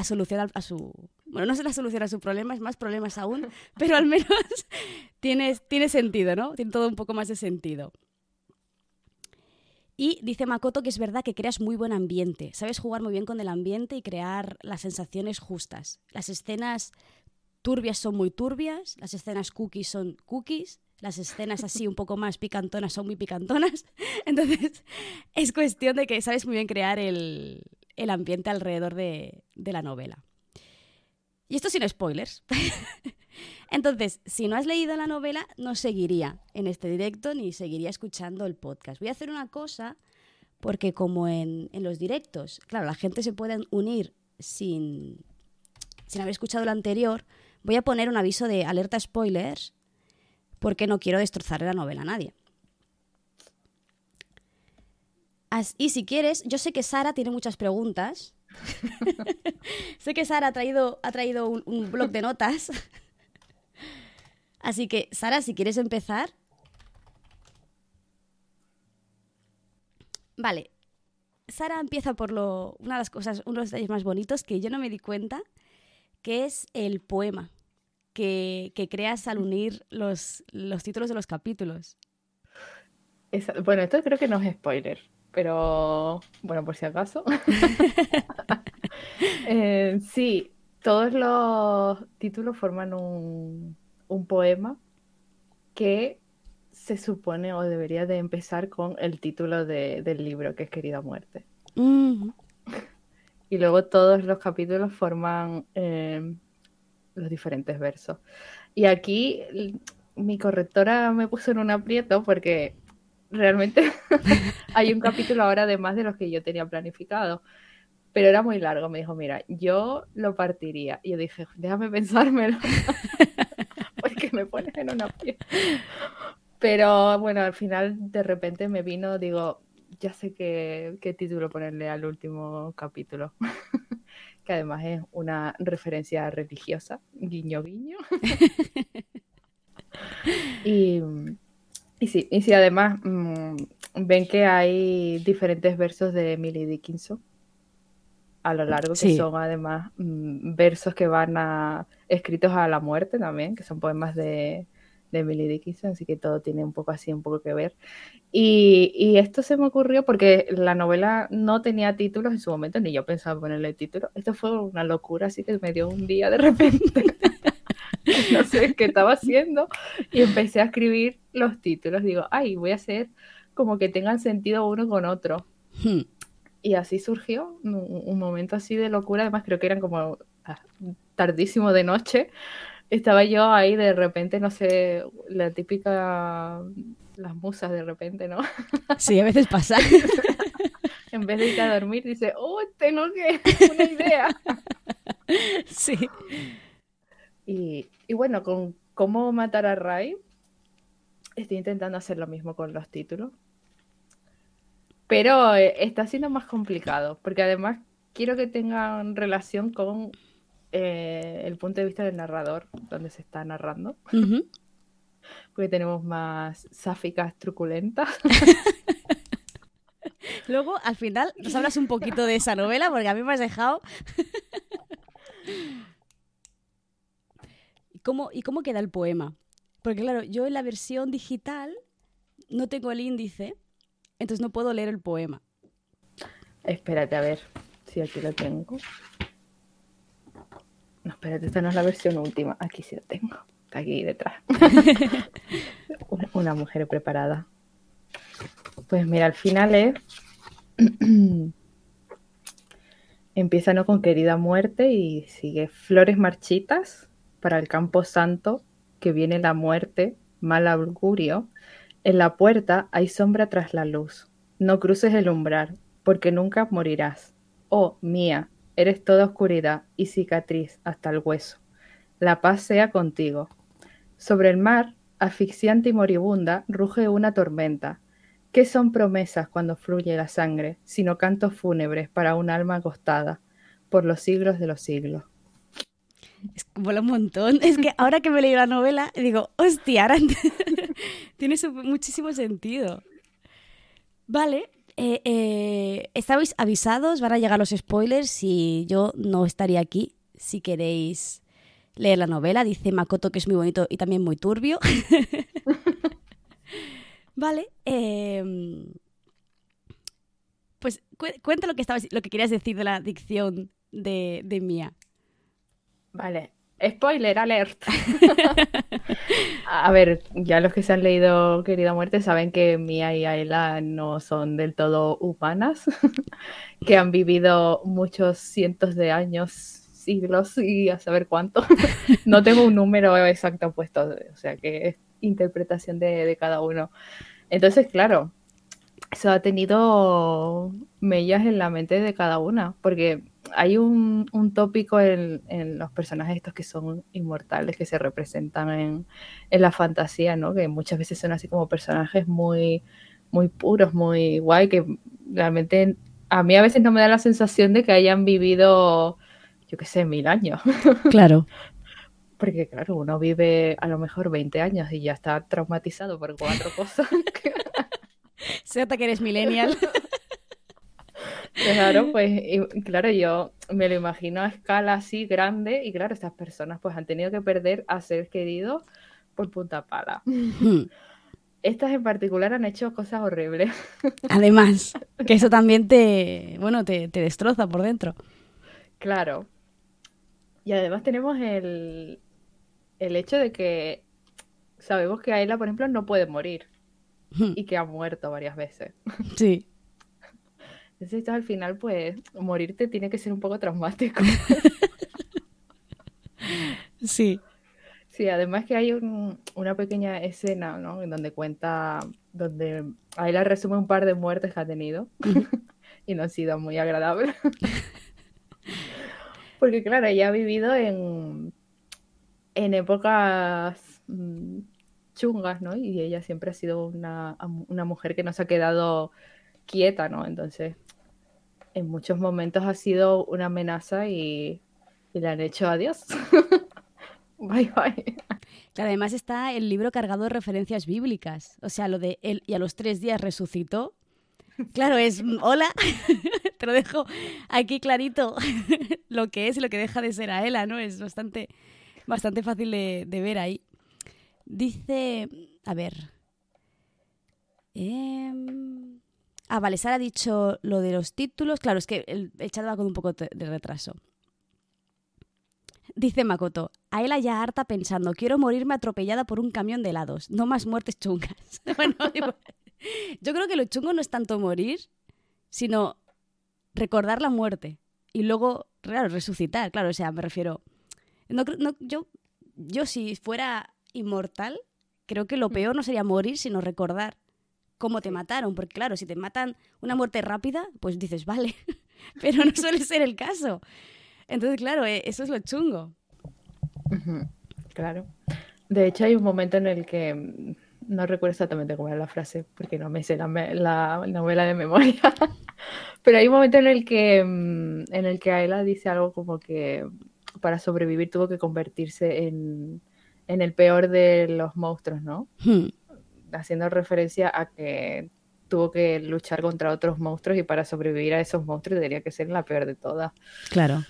solución a, su... Bueno, no es la solución a su problema, es más problemas aún, <laughs> pero al menos <laughs> tiene, tiene sentido, ¿no? Tiene todo un poco más de sentido. Y dice Makoto que es verdad que creas muy buen ambiente, sabes jugar muy bien con el ambiente y crear las sensaciones justas. Las escenas turbias son muy turbias, las escenas cookies son cookies, las escenas así un poco más picantonas son muy picantonas. <laughs> Entonces, es cuestión de que sabes muy bien crear el, ambiente alrededor de, la novela. Y esto sin spoilers. <laughs> Entonces, si no has leído la novela, no seguiría en este directo ni seguiría escuchando el podcast. Voy a hacer una cosa, porque como en, los directos, claro, la gente se puede unir sin, sin haber escuchado lo anterior, voy a poner un aviso de alerta spoilers porque no quiero destrozar la novela a nadie. y si quieres, yo sé que Sara tiene muchas preguntas. <laughs> sé que Sara ha traído, ha traído un, un blog de notas. Así que, Sara, si quieres empezar. Vale. Sara empieza por lo, una de las cosas, uno de los detalles más bonitos que yo no me di cuenta, que es el poema que, creas al unir los, los, títulos de los capítulos. bueno, esto creo que no es spoiler, pero bueno, por si acaso. <laughs> Eh, sí, todos los títulos forman un, un poema que se supone o debería de empezar con el título del libro, que es Querida Muerte. Y luego todos los capítulos forman eh, los diferentes versos. Y aquí mi correctora me puso en un aprieto porque realmente <laughs> hay un capítulo ahora de más de los que yo tenía planificado. Pero era muy largo. Me dijo, mira, yo lo partiría. Y yo dije, déjame pensármelo. <laughs> porque me pones en un aprieto. Pero bueno, al final de repente me vino, digo, ya sé qué, qué título ponerle al último capítulo <laughs> que además es una referencia religiosa, guiño guiño. <laughs> y, y, sí, y sí, además mm, ven que hay diferentes versos de Emily Dickinson a lo largo, que son además mm, versos que van a escritos a la muerte también, que son poemas de, de Emily Dickinson, así que todo tiene un poco así, un poco que ver. Y, esto se me ocurrió porque la novela no tenía títulos en su momento, ni yo pensaba ponerle título. Esto fue una locura, así que me dio un día de repente. <laughs> no sé qué estaba haciendo y empecé a escribir los títulos. Digo, ay, voy a hacer como que tengan sentido uno con otro. Hmm. Y así surgió un, momento así de locura. Además, creo que eran como ah, tardísimo de noche estaba yo ahí de repente, no sé, la típica, las musas de repente, ¿no? <laughs> Sí, a veces pasa. <laughs> en vez de ir a dormir, dice, oh, tengo que, una idea. <laughs> Sí. Y, y bueno, con cómo matar a Ray, estoy intentando hacer lo mismo con los títulos. Pero eh, está siendo más complicado, porque además quiero que tengan relación con eh, el punto de vista del narrador, donde se está narrando. Porque tenemos más sáficas truculentas. <laughs> Luego, al final, nos hablas un poquito de esa novela, porque a mí me has dejado. <laughs> ¿Y cómo, ¿Y cómo queda el poema? Porque claro, yo en la versión digital no tengo el índice, entonces no puedo leer el poema. Espérate, a ver si aquí lo tengo. No, espérate, esta no es la versión última. Aquí sí la tengo. Está aquí detrás. <laughs> una, mujer preparada. Pues mira, al final es. <clears throat> Empieza ¿no? con querida muerte y sigue flores marchitas para el campo santo, que viene la muerte, mal augurio. En la puerta hay sombra tras la luz. No cruces el umbral, porque nunca morirás. Oh, mía, Eres toda oscuridad y cicatriz hasta el hueso. La paz sea contigo. Sobre el mar, asfixiante y moribunda, ruge una tormenta. ¿Qué son promesas cuando fluye la sangre, sino cantos fúnebres para un alma acostada por los siglos de los siglos? Es que un montón. Es que ahora que me leí la novela, digo, hostia, ahora <laughs> tiene muchísimo sentido. Vale, eh, eh, estabais avisados, van a llegar los spoilers y yo no estaría aquí si queréis leer la novela. Dice Makoto que es muy bonito y también muy turbio. <laughs> vale. Em, pues cuenta lo que, estabas, lo que querías decir de la dicción de, de Mia. Vale, Spoiler alert. <laughs> a ver, ya los que se han leído Querida Muerte saben que Mia y Ayla no son del todo humanas, <laughs> que han vivido muchos cientos de años, siglos y a saber cuánto. <laughs> no tengo un número exacto puesto, o sea que es interpretación de, de cada uno. Entonces, claro, eso ha tenido mellas en la mente de cada una, porque hay un, tópico en, los personajes estos que son inmortales, que se representan en, la fantasía, ¿no? Que muchas veces son así como personajes muy, muy puros, muy guay, que realmente a mí a veces no me da la sensación de que hayan vivido, yo qué sé, mil años. <laughs> Claro. Porque claro, uno vive a lo mejor 20 años y ya está traumatizado por cuatro cosas. <laughs> Se nota que eres millennial. <laughs> Claro, pues claro, yo me lo imagino a escala así grande y claro, estas personas pues han tenido que perder a seres queridos por punta pala. <laughs> Estas en particular han hecho cosas horribles. <laughs> Además, que eso también te, bueno, te, te destroza por dentro. Claro. Y además tenemos el, el hecho de que sabemos que Ayla, por ejemplo, no puede morir hmm. y que ha muerto varias veces. Sí. Entonces, al final, pues, morirte tiene que ser un poco traumático. <laughs> sí. Sí, además que hay una pequeña escena, ¿no? En donde cuenta, donde ahí la resume un par de muertes que ha tenido <laughs> y no ha sido muy agradable. <laughs> Porque claro, ella ha vivido en, en épocas mm, chungas, ¿no? Y ella siempre ha sido una, una mujer que no se ha quedado quieta, ¿no? Entonces, en muchos momentos ha sido una amenaza y, le han hecho adiós. <laughs> bye bye. Claro, además está el libro cargado de referencias bíblicas. O sea, lo de él y a los tres días resucitó. Claro, es hola, <laughs> te lo dejo aquí clarito <laughs> lo que es y lo que deja de ser a Ela, ¿no? Es bastante, bastante fácil de, ver ahí. Dice, a ver. Eh, Ah, vale, Sara ha dicho lo de los títulos. Claro, es que el, chat va con un poco de retraso. Dice Makoto, a él ya harta pensando, quiero morirme atropellada por un camión de helados, no más muertes chungas. <laughs> bueno, <laughs> yo creo que lo chungo no es tanto morir, sino recordar la muerte y luego, claro, resucitar, claro, o sea, me refiero... No, yo, yo si fuera inmortal, creo que lo mm. peor no sería morir, sino recordar cómo te mataron, porque claro, si te matan una muerte rápida, pues dices, vale, <laughs> pero no suele ser el caso. Entonces, claro, eh, eso es lo chungo. Claro. De hecho, hay un momento en el que mm, no recuerdo exactamente cómo era la frase, porque no me sé la, la, novela de memoria. <laughs> Pero hay un momento en el que mm, en el que Aela dice algo como que para sobrevivir tuvo que convertirse en, en el peor de los monstruos, ¿no? Hmm haciendo referencia a que tuvo que luchar contra otros monstruos y para sobrevivir a esos monstruos tendría que ser la peor de todas. Claro.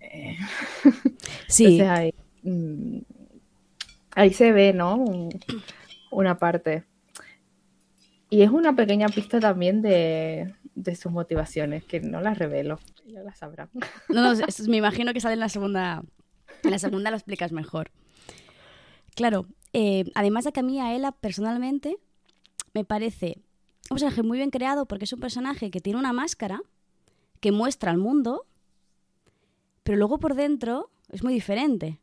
Eh, <laughs> sí. Mm, ahí, se ve, ¿no? Una parte. Y es una pequeña pista también de, sus motivaciones, que no las revelo, ya las sabrán. No, no, me imagino que sale en la segunda. En la segunda lo explicas mejor. Claro, eh, además de que a mí, a Ella, personalmente, me parece un personaje muy bien creado porque es un personaje que tiene una máscara que muestra al mundo, pero luego por dentro es muy diferente.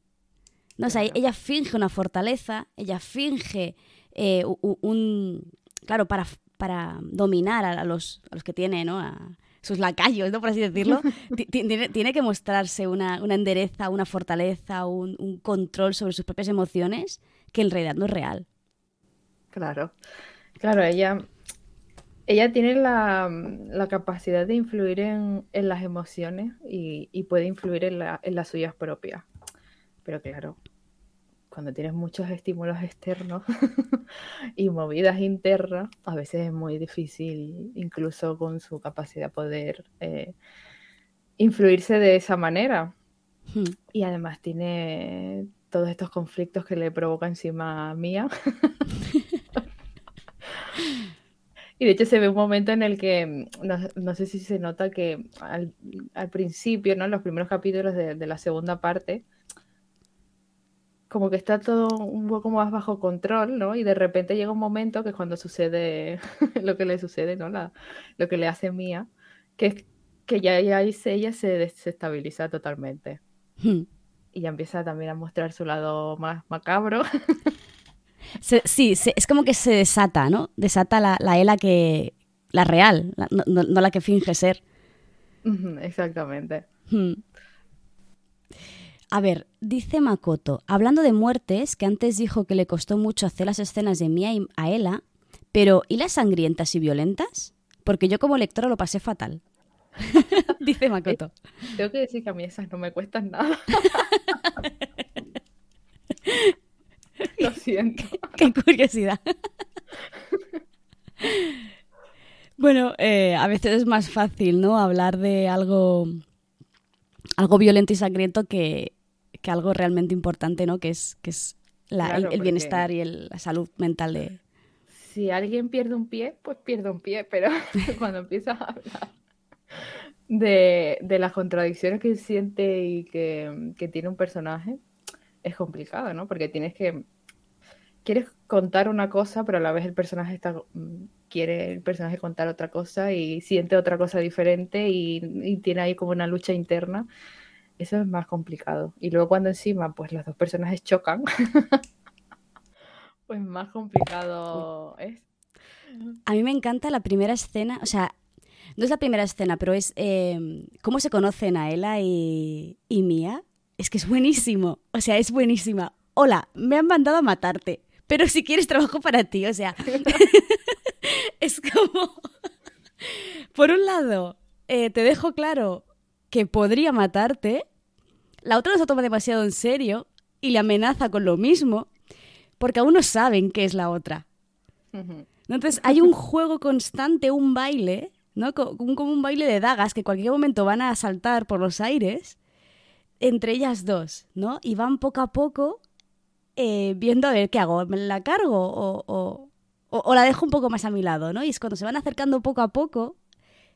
No, ella finge una fortaleza, ella finge eh, un, claro, para, para dominar a, los, a los que tiene, ¿no? A, sus lacayos, ¿no? por así decirlo, <laughs> tiene, que mostrarse una, endereza, una fortaleza, un, control sobre sus propias emociones que en realidad no es real. Claro, claro, ella, ella tiene la, capacidad de influir en, las emociones y, puede influir en, las suyas propias. Pero claro, cuando tienes muchos estímulos externos <laughs> y movidas internas, a veces es muy difícil, incluso con su capacidad de poder eh, influirse de esa manera. Hmm. Y además tiene todos estos conflictos que le provoca encima mía. <laughs> y de hecho se ve un momento en el que, no, no sé si se nota que al, al principio, ¿no? en los primeros capítulos de, de la segunda parte, como que está todo un poco más bajo control, ¿no? Y de repente llega un momento que es cuando sucede <laughs> lo que le sucede, ¿no? La, lo que le hace Mía, que es que ya, ya ella se desestabiliza totalmente. Hmm. Y ya empieza también a mostrar su lado más macabro. <laughs> Se- sí, se- es como que se desata, ¿no? Desata la, la Ela que. la real, la- no, no- la que finge ser. Exactamente. Hmm. A ver, dice Makoto, hablando de muertes, que antes dijo que le costó mucho hacer las escenas de Mia y a Ela, pero ¿y las sangrientas y violentas? Porque yo como lectora lo pasé fatal. <laughs> dice Makoto. Tengo que decir que a mí esas no me cuestan nada. <laughs> Lo siento. Qué curiosidad. bueno, eh, a veces es más fácil, ¿no? Hablar de algo, algo violento y sangriento que, que algo realmente importante, ¿no? Que es, que es la- el- Claro, el, porque- bienestar y el- la salud mental de... Si alguien pierde un pie, pues pierde un pie, pero <laughs> cuando empiezas a hablar de, de las contradicciones que siente y que, que tiene un personaje, es complicado, ¿no? Porque tienes que... Quieres contar una cosa, pero a la vez el personaje está, mm, quiere el personaje contar otra cosa y siente otra cosa diferente y, y tiene ahí como una lucha interna. Eso es más complicado. Y luego cuando encima, pues los dos personajes chocan, <laughs> pues más complicado es. A mí me encanta la primera escena, o sea, no es la primera escena, pero es eh, cómo se conocen a Ella y, y Mia. Es que es buenísimo, o sea, es buenísima. Hola, me han mandado a matarte, pero si quieres trabajo para ti, o sea, <laughs> es como, por un lado, eh, te dejo claro que podría matarte, la otra no se toma demasiado en serio y le amenaza con lo mismo, porque aún no saben qué es la otra. Entonces hay un juego constante, un baile, ¿no? Como un baile de dagas que en cualquier momento van a saltar por los aires entre ellas dos, ¿no? Y van poco a poco eh, viendo a ver qué hago, ¿me la cargo o, o- o- o la dejo un poco más a mi lado, ¿no? Y es cuando se van acercando poco a poco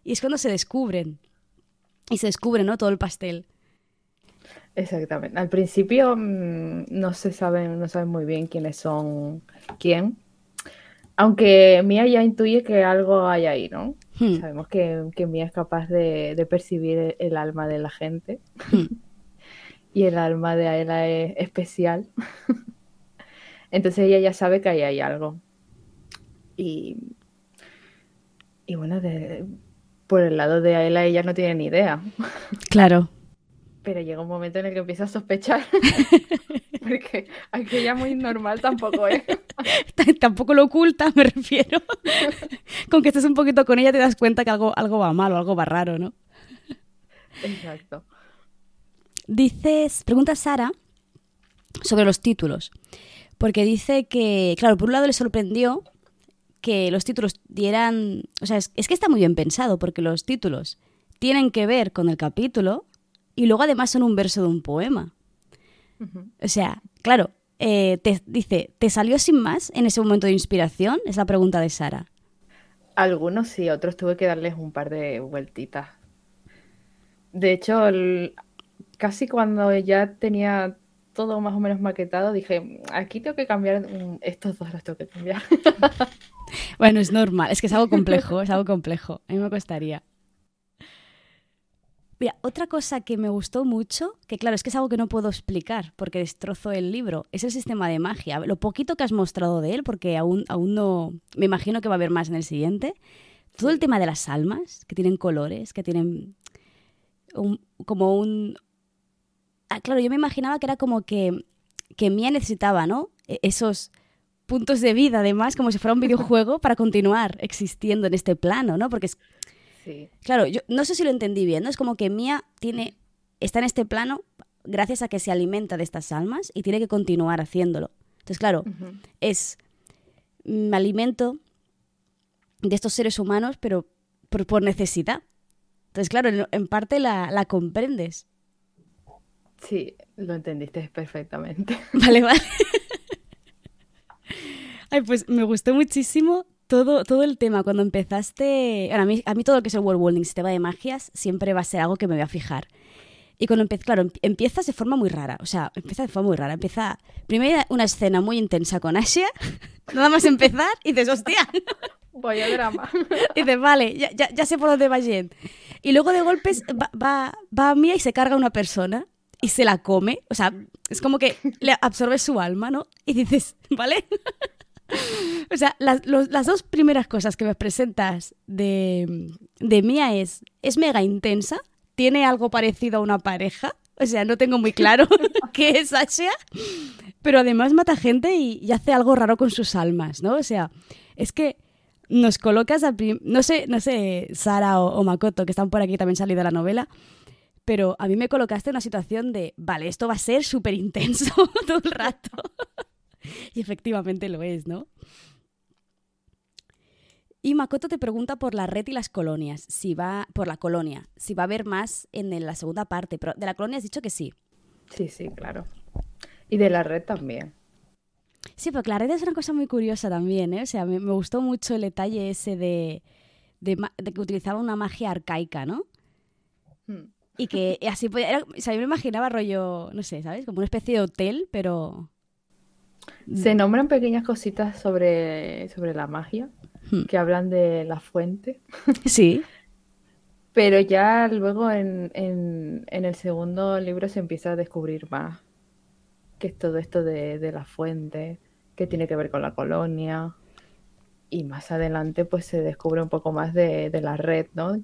y es cuando se descubren. Y se descubre, ¿no? Todo el pastel. Exactamente. Al principio mm, no se saben, no saben muy bien quiénes son quién. Aunque Mia ya intuye que algo hay ahí, ¿no? Hmm. Sabemos que, que Mia es capaz de, de percibir el, el alma de la gente. Hmm. <laughs> y el alma de Aela es especial. <laughs> Entonces ella ya sabe que ahí hay algo. Y, y bueno, de- por el lado de Aela ella no tiene ni idea. Claro. Pero llega un momento en el que empieza a sospechar. <laughs> Porque aquella muy normal tampoco es. <laughs> T- Tampoco lo oculta, me refiero. <laughs> con que estés un poquito con ella te das cuenta que algo, algo va mal o algo va raro, ¿no? Exacto. Dices, pregunta Sara sobre los títulos. Porque dice que, claro, por un lado le sorprendió que los títulos dieran. O sea, es, es que está muy bien pensado, porque los títulos tienen que ver con el capítulo y luego además son un verso de un poema. O sea, claro, eh, te dice, ¿te salió sin más en ese momento de inspiración? Es la pregunta de Sara. Algunos sí, otros tuve que darles un par de vueltitas. De hecho, el- casi cuando ya tenía todo más o menos maquetado, dije, aquí tengo que cambiar, estos dos los tengo que cambiar. <laughs> Bueno, es normal, es que es algo complejo, es algo complejo. A mí me costaría. Mira, otra cosa que me gustó mucho, que claro, es que es algo que no puedo explicar porque destrozo el libro, es el sistema de magia. Lo poquito que has mostrado de él, porque aún, aún no. Me imagino que va a haber más en el siguiente. Todo el tema de las almas, que tienen colores, que tienen. un- como un. Ah, claro, yo me imaginaba que era como que, que Mía necesitaba, ¿no? E- Esos puntos de vida, además, como si fuera un <laughs> videojuego para continuar existiendo en este plano, ¿no? Porque es, Sí. Claro, yo no sé si lo entendí bien, ¿no? Es como que Mia tiene, está en este plano gracias a que se alimenta de estas almas y tiene que continuar haciéndolo. Entonces, claro, es me alimento de estos seres humanos, pero por, por necesidad. Entonces, claro, en, en parte la, la comprendes. Sí, lo entendiste perfectamente. <laughs> Vale, vale. Ay, pues me gustó muchísimo todo, todo el tema. Cuando empezaste. Bueno, a, mí, a mí todo lo que es el world building, sistema de magias, siempre va a ser algo que me voy a fijar. Y cuando empieza, claro, em- empiezas de forma muy rara. O sea, empieza de forma muy rara. Empieza. Primero una escena muy intensa con Asia. <laughs> Nada más empezar, y dices, hostia. Vaya drama. Y <laughs> dices, vale, ya, ya, ya sé por dónde va Jen. Y luego de golpes va, va, va a Mía y se carga a una persona y se la come. O sea, es como que le absorbe su alma, ¿no? Y dices, <laughs> ¿vale? <laughs> o sea, las, los- las dos primeras cosas que me presentas de, de Mía es, es mega intensa, tiene algo parecido a una pareja. O sea, no tengo muy claro <laughs> <laughs> qué es Asia, pero además mata gente y, y hace algo raro con sus almas, ¿no? O sea, es que nos colocas a no sé, no sé, Sara o, o Makoto, que están por aquí también salido de la novela, pero a mí me colocaste en una situación de, vale, esto va a ser súper intenso todo el rato. <laughs> y efectivamente lo es, ¿no? Y Makoto te pregunta por la red y las colonias, si va, por la colonia, si va a haber más en la segunda parte, pero de la colonia has dicho que sí. Sí, sí, claro. Y de la red también. Sí, porque la red es una cosa muy curiosa también, ¿eh? O sea, me, me gustó mucho el detalle ese de, de, ma- de que utilizaba una magia arcaica, ¿no? Hmm. Y que así podía... era- o sea, yo me imaginaba rollo, no sé, ¿sabes? Como una especie de hotel, pero... Se nombran pequeñas cositas sobre, sobre la magia, Hmm. que hablan de la fuente, <laughs> Sí. pero ya luego en, en- en el segundo libro se empieza a descubrir más, que es todo esto de, de la fuente, que tiene que ver con la colonia, y más adelante pues se descubre un poco más de, de la red, ¿no?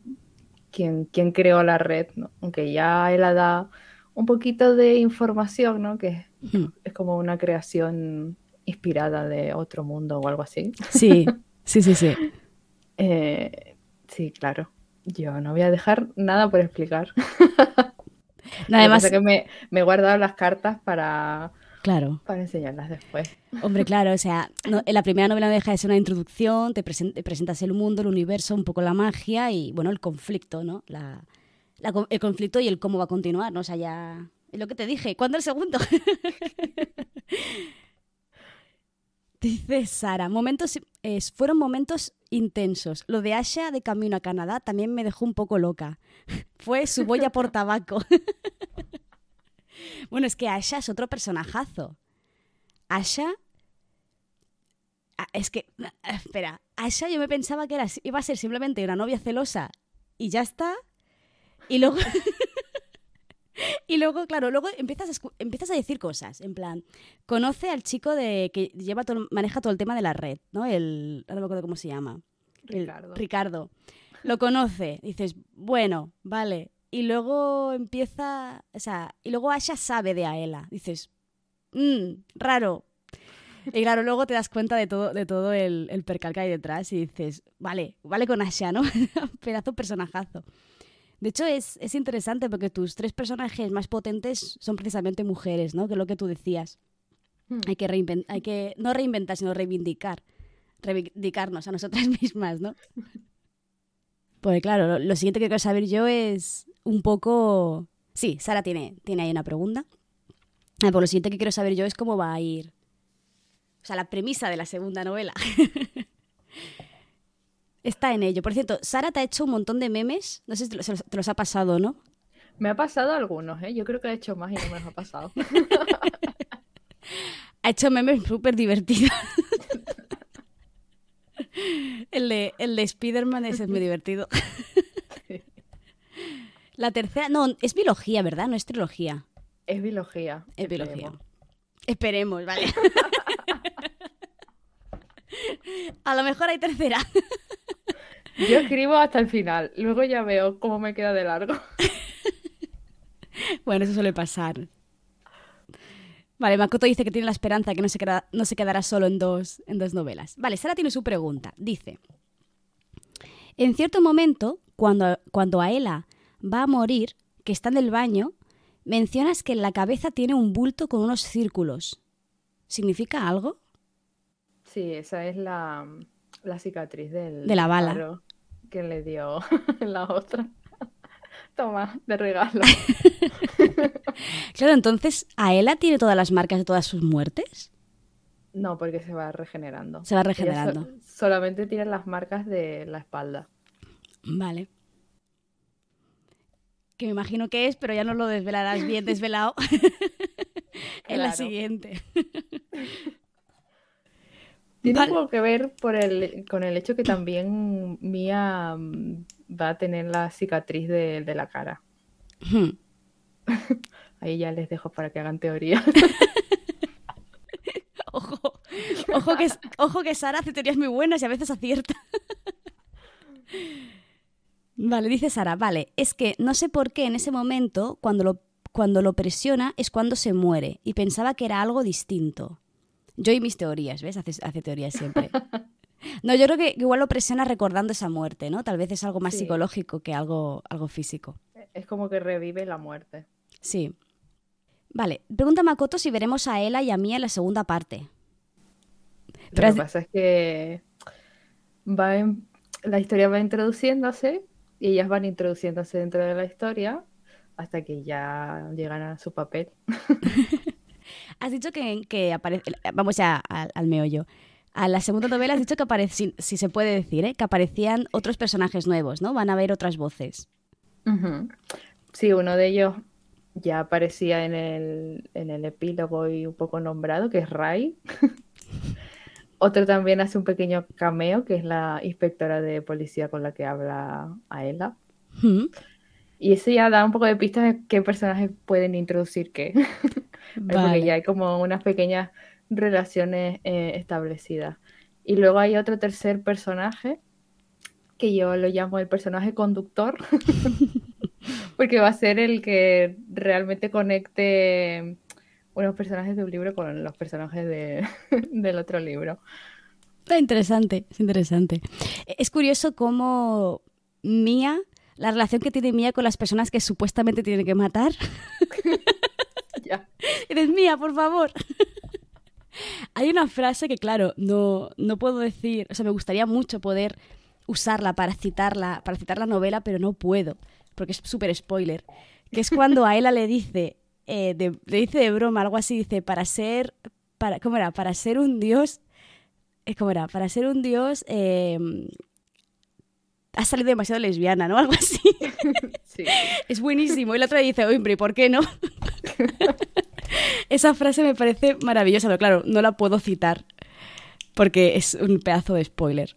¿Quién, quién creó la red, ¿no? Aunque ya él ha dado un poquito de información, ¿no? Que Es como una creación inspirada de otro mundo o algo así. Sí, sí, sí, sí. <laughs> Eh, sí, claro. Yo no voy a dejar nada por explicar. No, Lo que me, me he guardado las cartas para, claro. para enseñarlas después. Hombre, claro, o sea, <laughs> no- en la primera novela no deja de ser una introducción, te, presen- te presentas el mundo, el universo, un poco la magia y, bueno, el conflicto, ¿no? La, el conflicto y el cómo va a continuar, ¿no? O sea, ya... Es lo que te dije. ¿Cuándo el segundo? <laughs> Dice Sara, momentos, eh, fueron momentos intensos. Lo de Asha de camino a Canadá también me dejó un poco loca. <laughs> Fue su boya por tabaco. <laughs> bueno, es que Asha es otro personajazo. Asha. Ah, Es que. ah, Espera. Asha yo me pensaba que era, iba a ser simplemente una novia celosa y ya está. Y luego. <laughs> y luego, claro, luego empiezas a, empiezas a decir cosas. En plan, conoce al chico de que lleva todo, maneja todo el tema de la red, ¿no? El. No me acuerdo cómo se llama. El- Ricardo. Ricardo. Lo conoce. Dices, bueno, vale. Y luego empieza. O sea, y luego Asha sabe de Aela. Dices, mmm, raro. Y claro, luego te das cuenta de todo, de todo el, el percal que hay detrás y dices, vale, vale con Asha, ¿no? <laughs> Pedazo personajazo. De hecho, es, es interesante porque tus tres personajes más potentes son precisamente mujeres, ¿no? Que es lo que tú decías. Hmm. Hay que, reinven- hay que no reinventar, sino reivindicar. Reivindicarnos a nosotras <laughs> mismas, ¿no? Pues claro, lo, lo siguiente que quiero saber yo es un poco... Sí, Sara tiene, tiene ahí una pregunta. Ah, pues lo siguiente que quiero saber yo es cómo va a ir... O sea, la premisa de la segunda novela. <laughs> Está en ello. Por cierto, Sara te ha hecho un montón de memes. No sé si te los, te los ha pasado, ¿no? Me ha pasado algunos, ¿eh? Yo creo que he hecho más y no me los ha pasado. <laughs> Ha hecho memes súper divertidos. <laughs> el de, el de Spider-Man ese es muy divertido. <laughs> La tercera, no, es biología, ¿verdad? No es trilogía. Es biología. Es biología. esperemos. Esperemos, vale. A lo mejor hay tercera. Yo escribo hasta el final, luego ya veo cómo me queda de largo. <laughs> Bueno, eso suele pasar. Vale, Makoto dice que tiene la esperanza que no se, queda- no se quedará solo en dos, en dos novelas. Vale, Sara tiene su pregunta. Dice, en cierto momento, cuando, cuando Aela va a morir, que está en el baño, mencionas que en la cabeza tiene un bulto con unos círculos. ¿Significa algo? Sí, esa es la, la cicatriz del De la bala. Que le dio <laughs> la otra. Toma, de regalo. <laughs> Claro, entonces, ¿Aela tiene todas las marcas de todas sus muertes? No, porque se va regenerando. Se va so- regenerando. solamente tiene las marcas de la espalda. Vale. Que me imagino que es, pero ya no lo desvelarás bien <laughs> desvelado en la siguiente. Tiene Vale. poco que ver por el, con el hecho que también Mia mm, va a tener la cicatriz de, de la cara. Hmm. <laughs> Ahí ya les dejo para que hagan teoría. <laughs> Ojo, ojo que, ojo que Sara hace teorías muy buenas y a veces acierta. <laughs> Vale, dice Sara, vale, es que no sé por qué en ese momento, cuando lo, cuando lo presiona, es cuando se muere y pensaba que era algo distinto. Yo y mis teorías, ¿ves? Hace, hace teorías siempre. <laughs> No, yo creo que igual lo presiona recordando esa muerte, ¿no? Tal vez es algo más Sí. psicológico que algo, algo físico. Es como que revive la muerte. Sí. Vale, pregunta Makoto si veremos a Ella y a Mia en la segunda parte. Pero Lo que pasa es que va en- la historia va introduciéndose y ellas van introduciéndose dentro de la historia hasta que ya llegan a su papel. <laughs> Has dicho que, que aparece. Vamos ya al, al meollo. A la segunda novela has dicho que aparecían, si se puede decir, ¿eh? que aparecían otros personajes nuevos, ¿no? Van a haber otras voces. Sí, uno de ellos ya aparecía en el, en el epílogo y un poco nombrado, que es Rai. <laughs> Otro también hace un pequeño cameo, que es la inspectora de policía con la que habla a ella. Hmm. Y eso ya da un poco de pistas de qué personajes pueden introducir qué. <laughs> Porque Vale. ya hay como unas pequeñas relaciones eh, establecidas. Y luego hay otro tercer personaje que yo lo llamo el personaje conductor, <laughs> porque va a ser el que realmente conecte unos personajes de un libro con los personajes de- <laughs> del otro libro. Está interesante, es interesante. Es curioso cómo Mía, la relación que tiene Mía con las personas que supuestamente tiene que matar. <laughs> Ya. <laughs> Eres mía, por favor. <laughs> Hay una frase que, claro, no, no puedo decir, o sea, me gustaría mucho poder usarla para citarla, para citar la novela, pero no puedo, porque es súper spoiler. Que es cuando a Ella le dice, eh, de- le dice de broma, algo así, dice, para ser, para, ¿cómo era? Para ser un dios, eh, ¿cómo era? Para ser un dios, eh, has salido demasiado lesbiana, ¿no? <laughs> Algo así. Sí. Es buenísimo. Y la otra dice, hombre, ¿y por qué no? <laughs> Esa frase me parece maravillosa, pero claro, no la puedo citar porque es un pedazo de spoiler.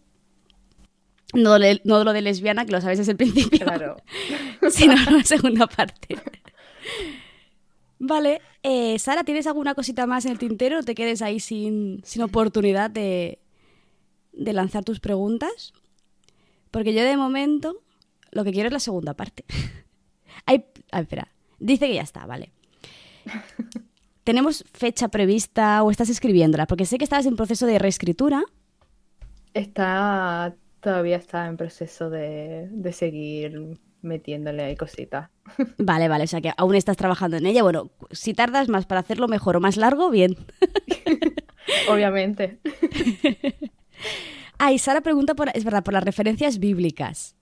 No, lo de lesbiana, que lo sabes desde el principio, Claro. <laughs> sino la segunda parte. Vale, eh, Sara, ¿tienes alguna cosita más en el tintero? No te quedes ahí sin, sin oportunidad de, de lanzar tus preguntas. Porque yo de momento lo que quiero es la segunda parte. <laughs> Hay, ah, espera, dice que ya está, vale. <laughs> ¿Tenemos fecha prevista o estás escribiéndola? Porque sé que estabas en proceso de reescritura. Está, todavía está en proceso de, de seguir metiéndole ahí cositas. <laughs> Vale, vale, o sea que aún estás trabajando en ella. Bueno, si tardas más para hacerlo mejor o más largo, bien. <laughs> Obviamente. Ah, y Sara pregunta por, es verdad, por las referencias bíblicas.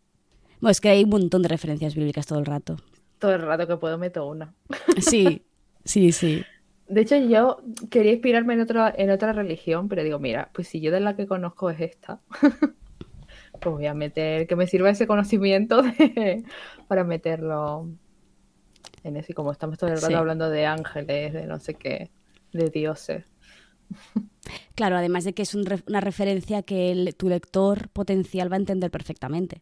Bueno, es que hay un montón de referencias bíblicas todo el rato. Todo el rato que puedo meto una. Sí, sí, sí. De hecho, yo quería inspirarme en otra, en otra religión, pero digo, mira, pues si yo de la que conozco es esta, <laughs> pues voy a meter, que me sirva ese conocimiento <laughs> de- para meterlo en eso. Y como estamos todo el rato Sí. hablando de ángeles, de no sé qué, de dioses. Claro, además de que es un una referencia que el- tu lector potencial va a entender perfectamente.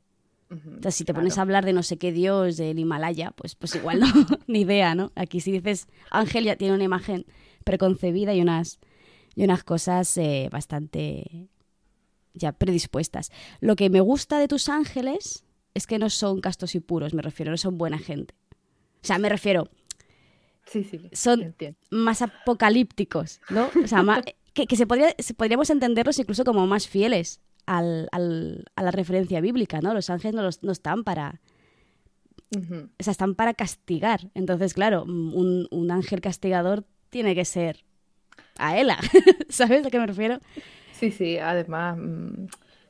Si te claro. pones a hablar de no sé qué dios del Himalaya, pues, pues igual no, <laughs> ni idea, ¿no? Aquí si dices ángel ya tiene una imagen preconcebida y unas, y unas cosas eh, bastante ya predispuestas. Lo que me gusta de tus ángeles es que no son castos y puros, me refiero, no son buena gente. O sea, me refiero, Sí, sí, son- entiendo. más apocalípticos, ¿no? O sea, más- <laughs> que, que se podría, podríamos entenderlos incluso como más fieles al, al- a la referencia bíblica, ¿no? Los ángeles no, los- no están para. O sea, están para castigar. Entonces, claro, un, un ángel castigador tiene que ser a Ela. <laughs> ¿Sabes a qué me refiero? Sí, sí, además mm,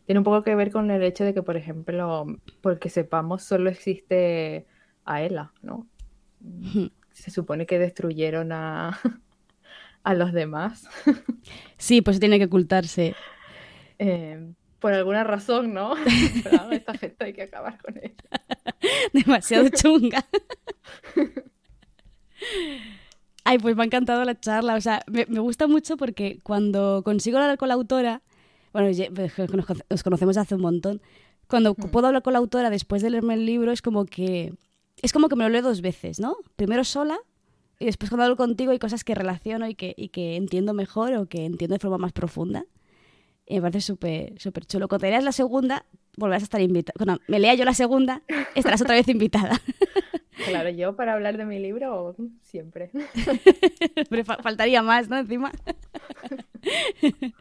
tiene un poco que ver con el hecho de que, por ejemplo, porque sepamos, solo existe Aela, ¿no? Se supone que destruyeron a, <laughs> a los demás. Sí, pues tiene que ocultarse. <laughs> Eh, por alguna razón, ¿no? <laughs> Pero, esta gente hay que acabar con ella. <laughs> Demasiado chunga. <laughs> Ay, pues me ha encantado la charla. O sea, me, me gusta mucho porque cuando consigo hablar con la autora, bueno, pues, nos conocemos hace un montón, cuando Mm. puedo hablar con la autora después de leerme el libro es como que es como que me lo leo dos veces, ¿no? Primero sola y después cuando hablo contigo hay cosas que relaciono y que, y que entiendo mejor o que entiendo de forma más profunda. Y me parece súper súper chulo. Cuando te leas la segunda, volverás a estar invitada. Cuando me lea yo la segunda, estarás otra vez invitada. <laughs> Claro, yo para hablar de mi libro, siempre. <laughs> Pero fa- faltaría más, ¿no? Encima. <laughs>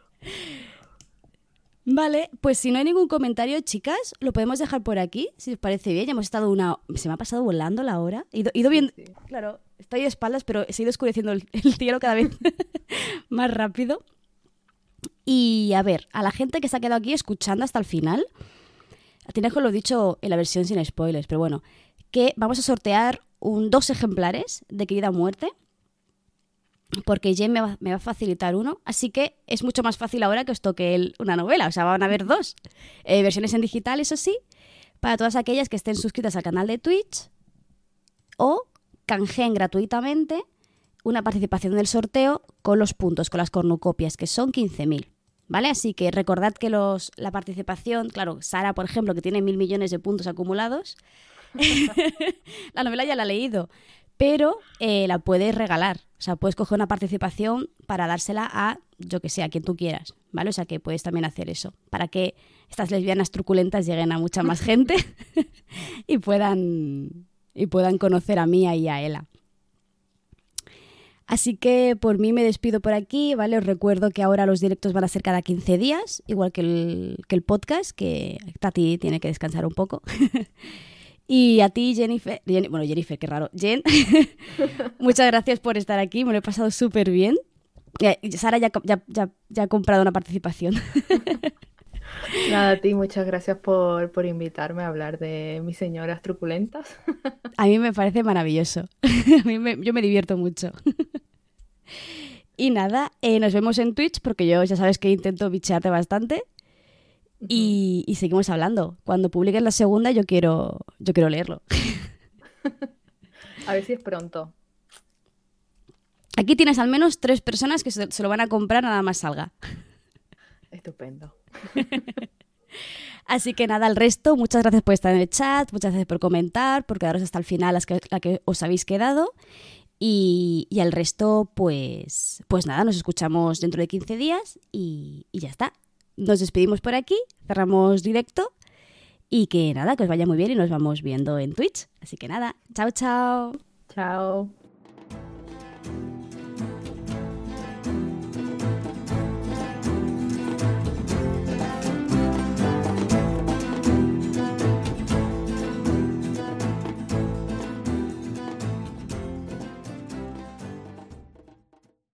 Vale, pues si no hay ningún comentario, chicas, lo podemos dejar por aquí, si os parece bien. Ya hemos estado una... Se me ha pasado volando la hora. He ido, he ido. Sí, sí. Claro, estoy de espaldas, pero se ha ido oscureciendo el, el cielo cada vez más rápido. Y a ver, a la gente que se ha quedado aquí escuchando hasta el final, tenéis que lo dicho en la versión sin spoilers, pero bueno, que vamos a sortear un, dos ejemplares de Querida Muerte, porque Jen me va, me va a facilitar uno, así que es mucho más fácil ahora que os toque el- una novela, o sea, van a haber dos Eh, versiones en digital, eso sí, para todas aquellas que estén suscritas al canal de Twitch o canjeen gratuitamente una participación en el sorteo con los puntos, con las cornucopias, que son 15.000. ¿Vale? Así que recordad que los, la participación, claro, Sara, por ejemplo, que tiene mil millones de puntos acumulados, <laughs> la novela ya la ha leído, pero eh, la puedes regalar. O sea, puedes coger una participación para dársela a, yo que sé, a quien tú quieras, ¿vale? O sea, que puedes también hacer eso, para que estas lesbianas truculentas lleguen a mucha más gente <laughs> y puedan, y puedan conocer a Mía y a Ela. Así que por mí me despido por aquí, ¿vale? Os recuerdo que ahora los directos van a ser cada 15 días, igual que el, que el podcast, que Tati tiene que descansar un poco. <laughs> y a ti, Jennifer, Jen- bueno, Jennifer, qué raro, Jen, <laughs> muchas gracias por estar aquí, me lo he pasado súper bien. Eh, Sara ya, ya, ya ha comprado una participación. <laughs> Nada, a ti, muchas gracias por, por invitarme a hablar de mis señoras truculentas. A mí me parece maravilloso. <laughs> A mí me- yo me divierto mucho. Y nada, eh, nos vemos en Twitch porque yo ya sabes que intento bichearte bastante. Y, y seguimos hablando. Cuando publiques la segunda yo quiero, yo quiero leerlo. <laughs> A ver si es pronto. Aquí tienes al menos tres personas que se, se lo van a comprar nada más salga. Estupendo. <laughs> Así que nada, al resto, muchas gracias por estar en el chat, muchas gracias por comentar, por quedaros hasta el final las que, la que os habéis quedado. Y, y al resto, pues, pues nada, nos escuchamos dentro de 15 días y, y ya está. Nos despedimos por aquí, cerramos directo y que nada, que os vaya muy bien y nos vamos viendo en Twitch. Así que nada, chao, chao. Chao.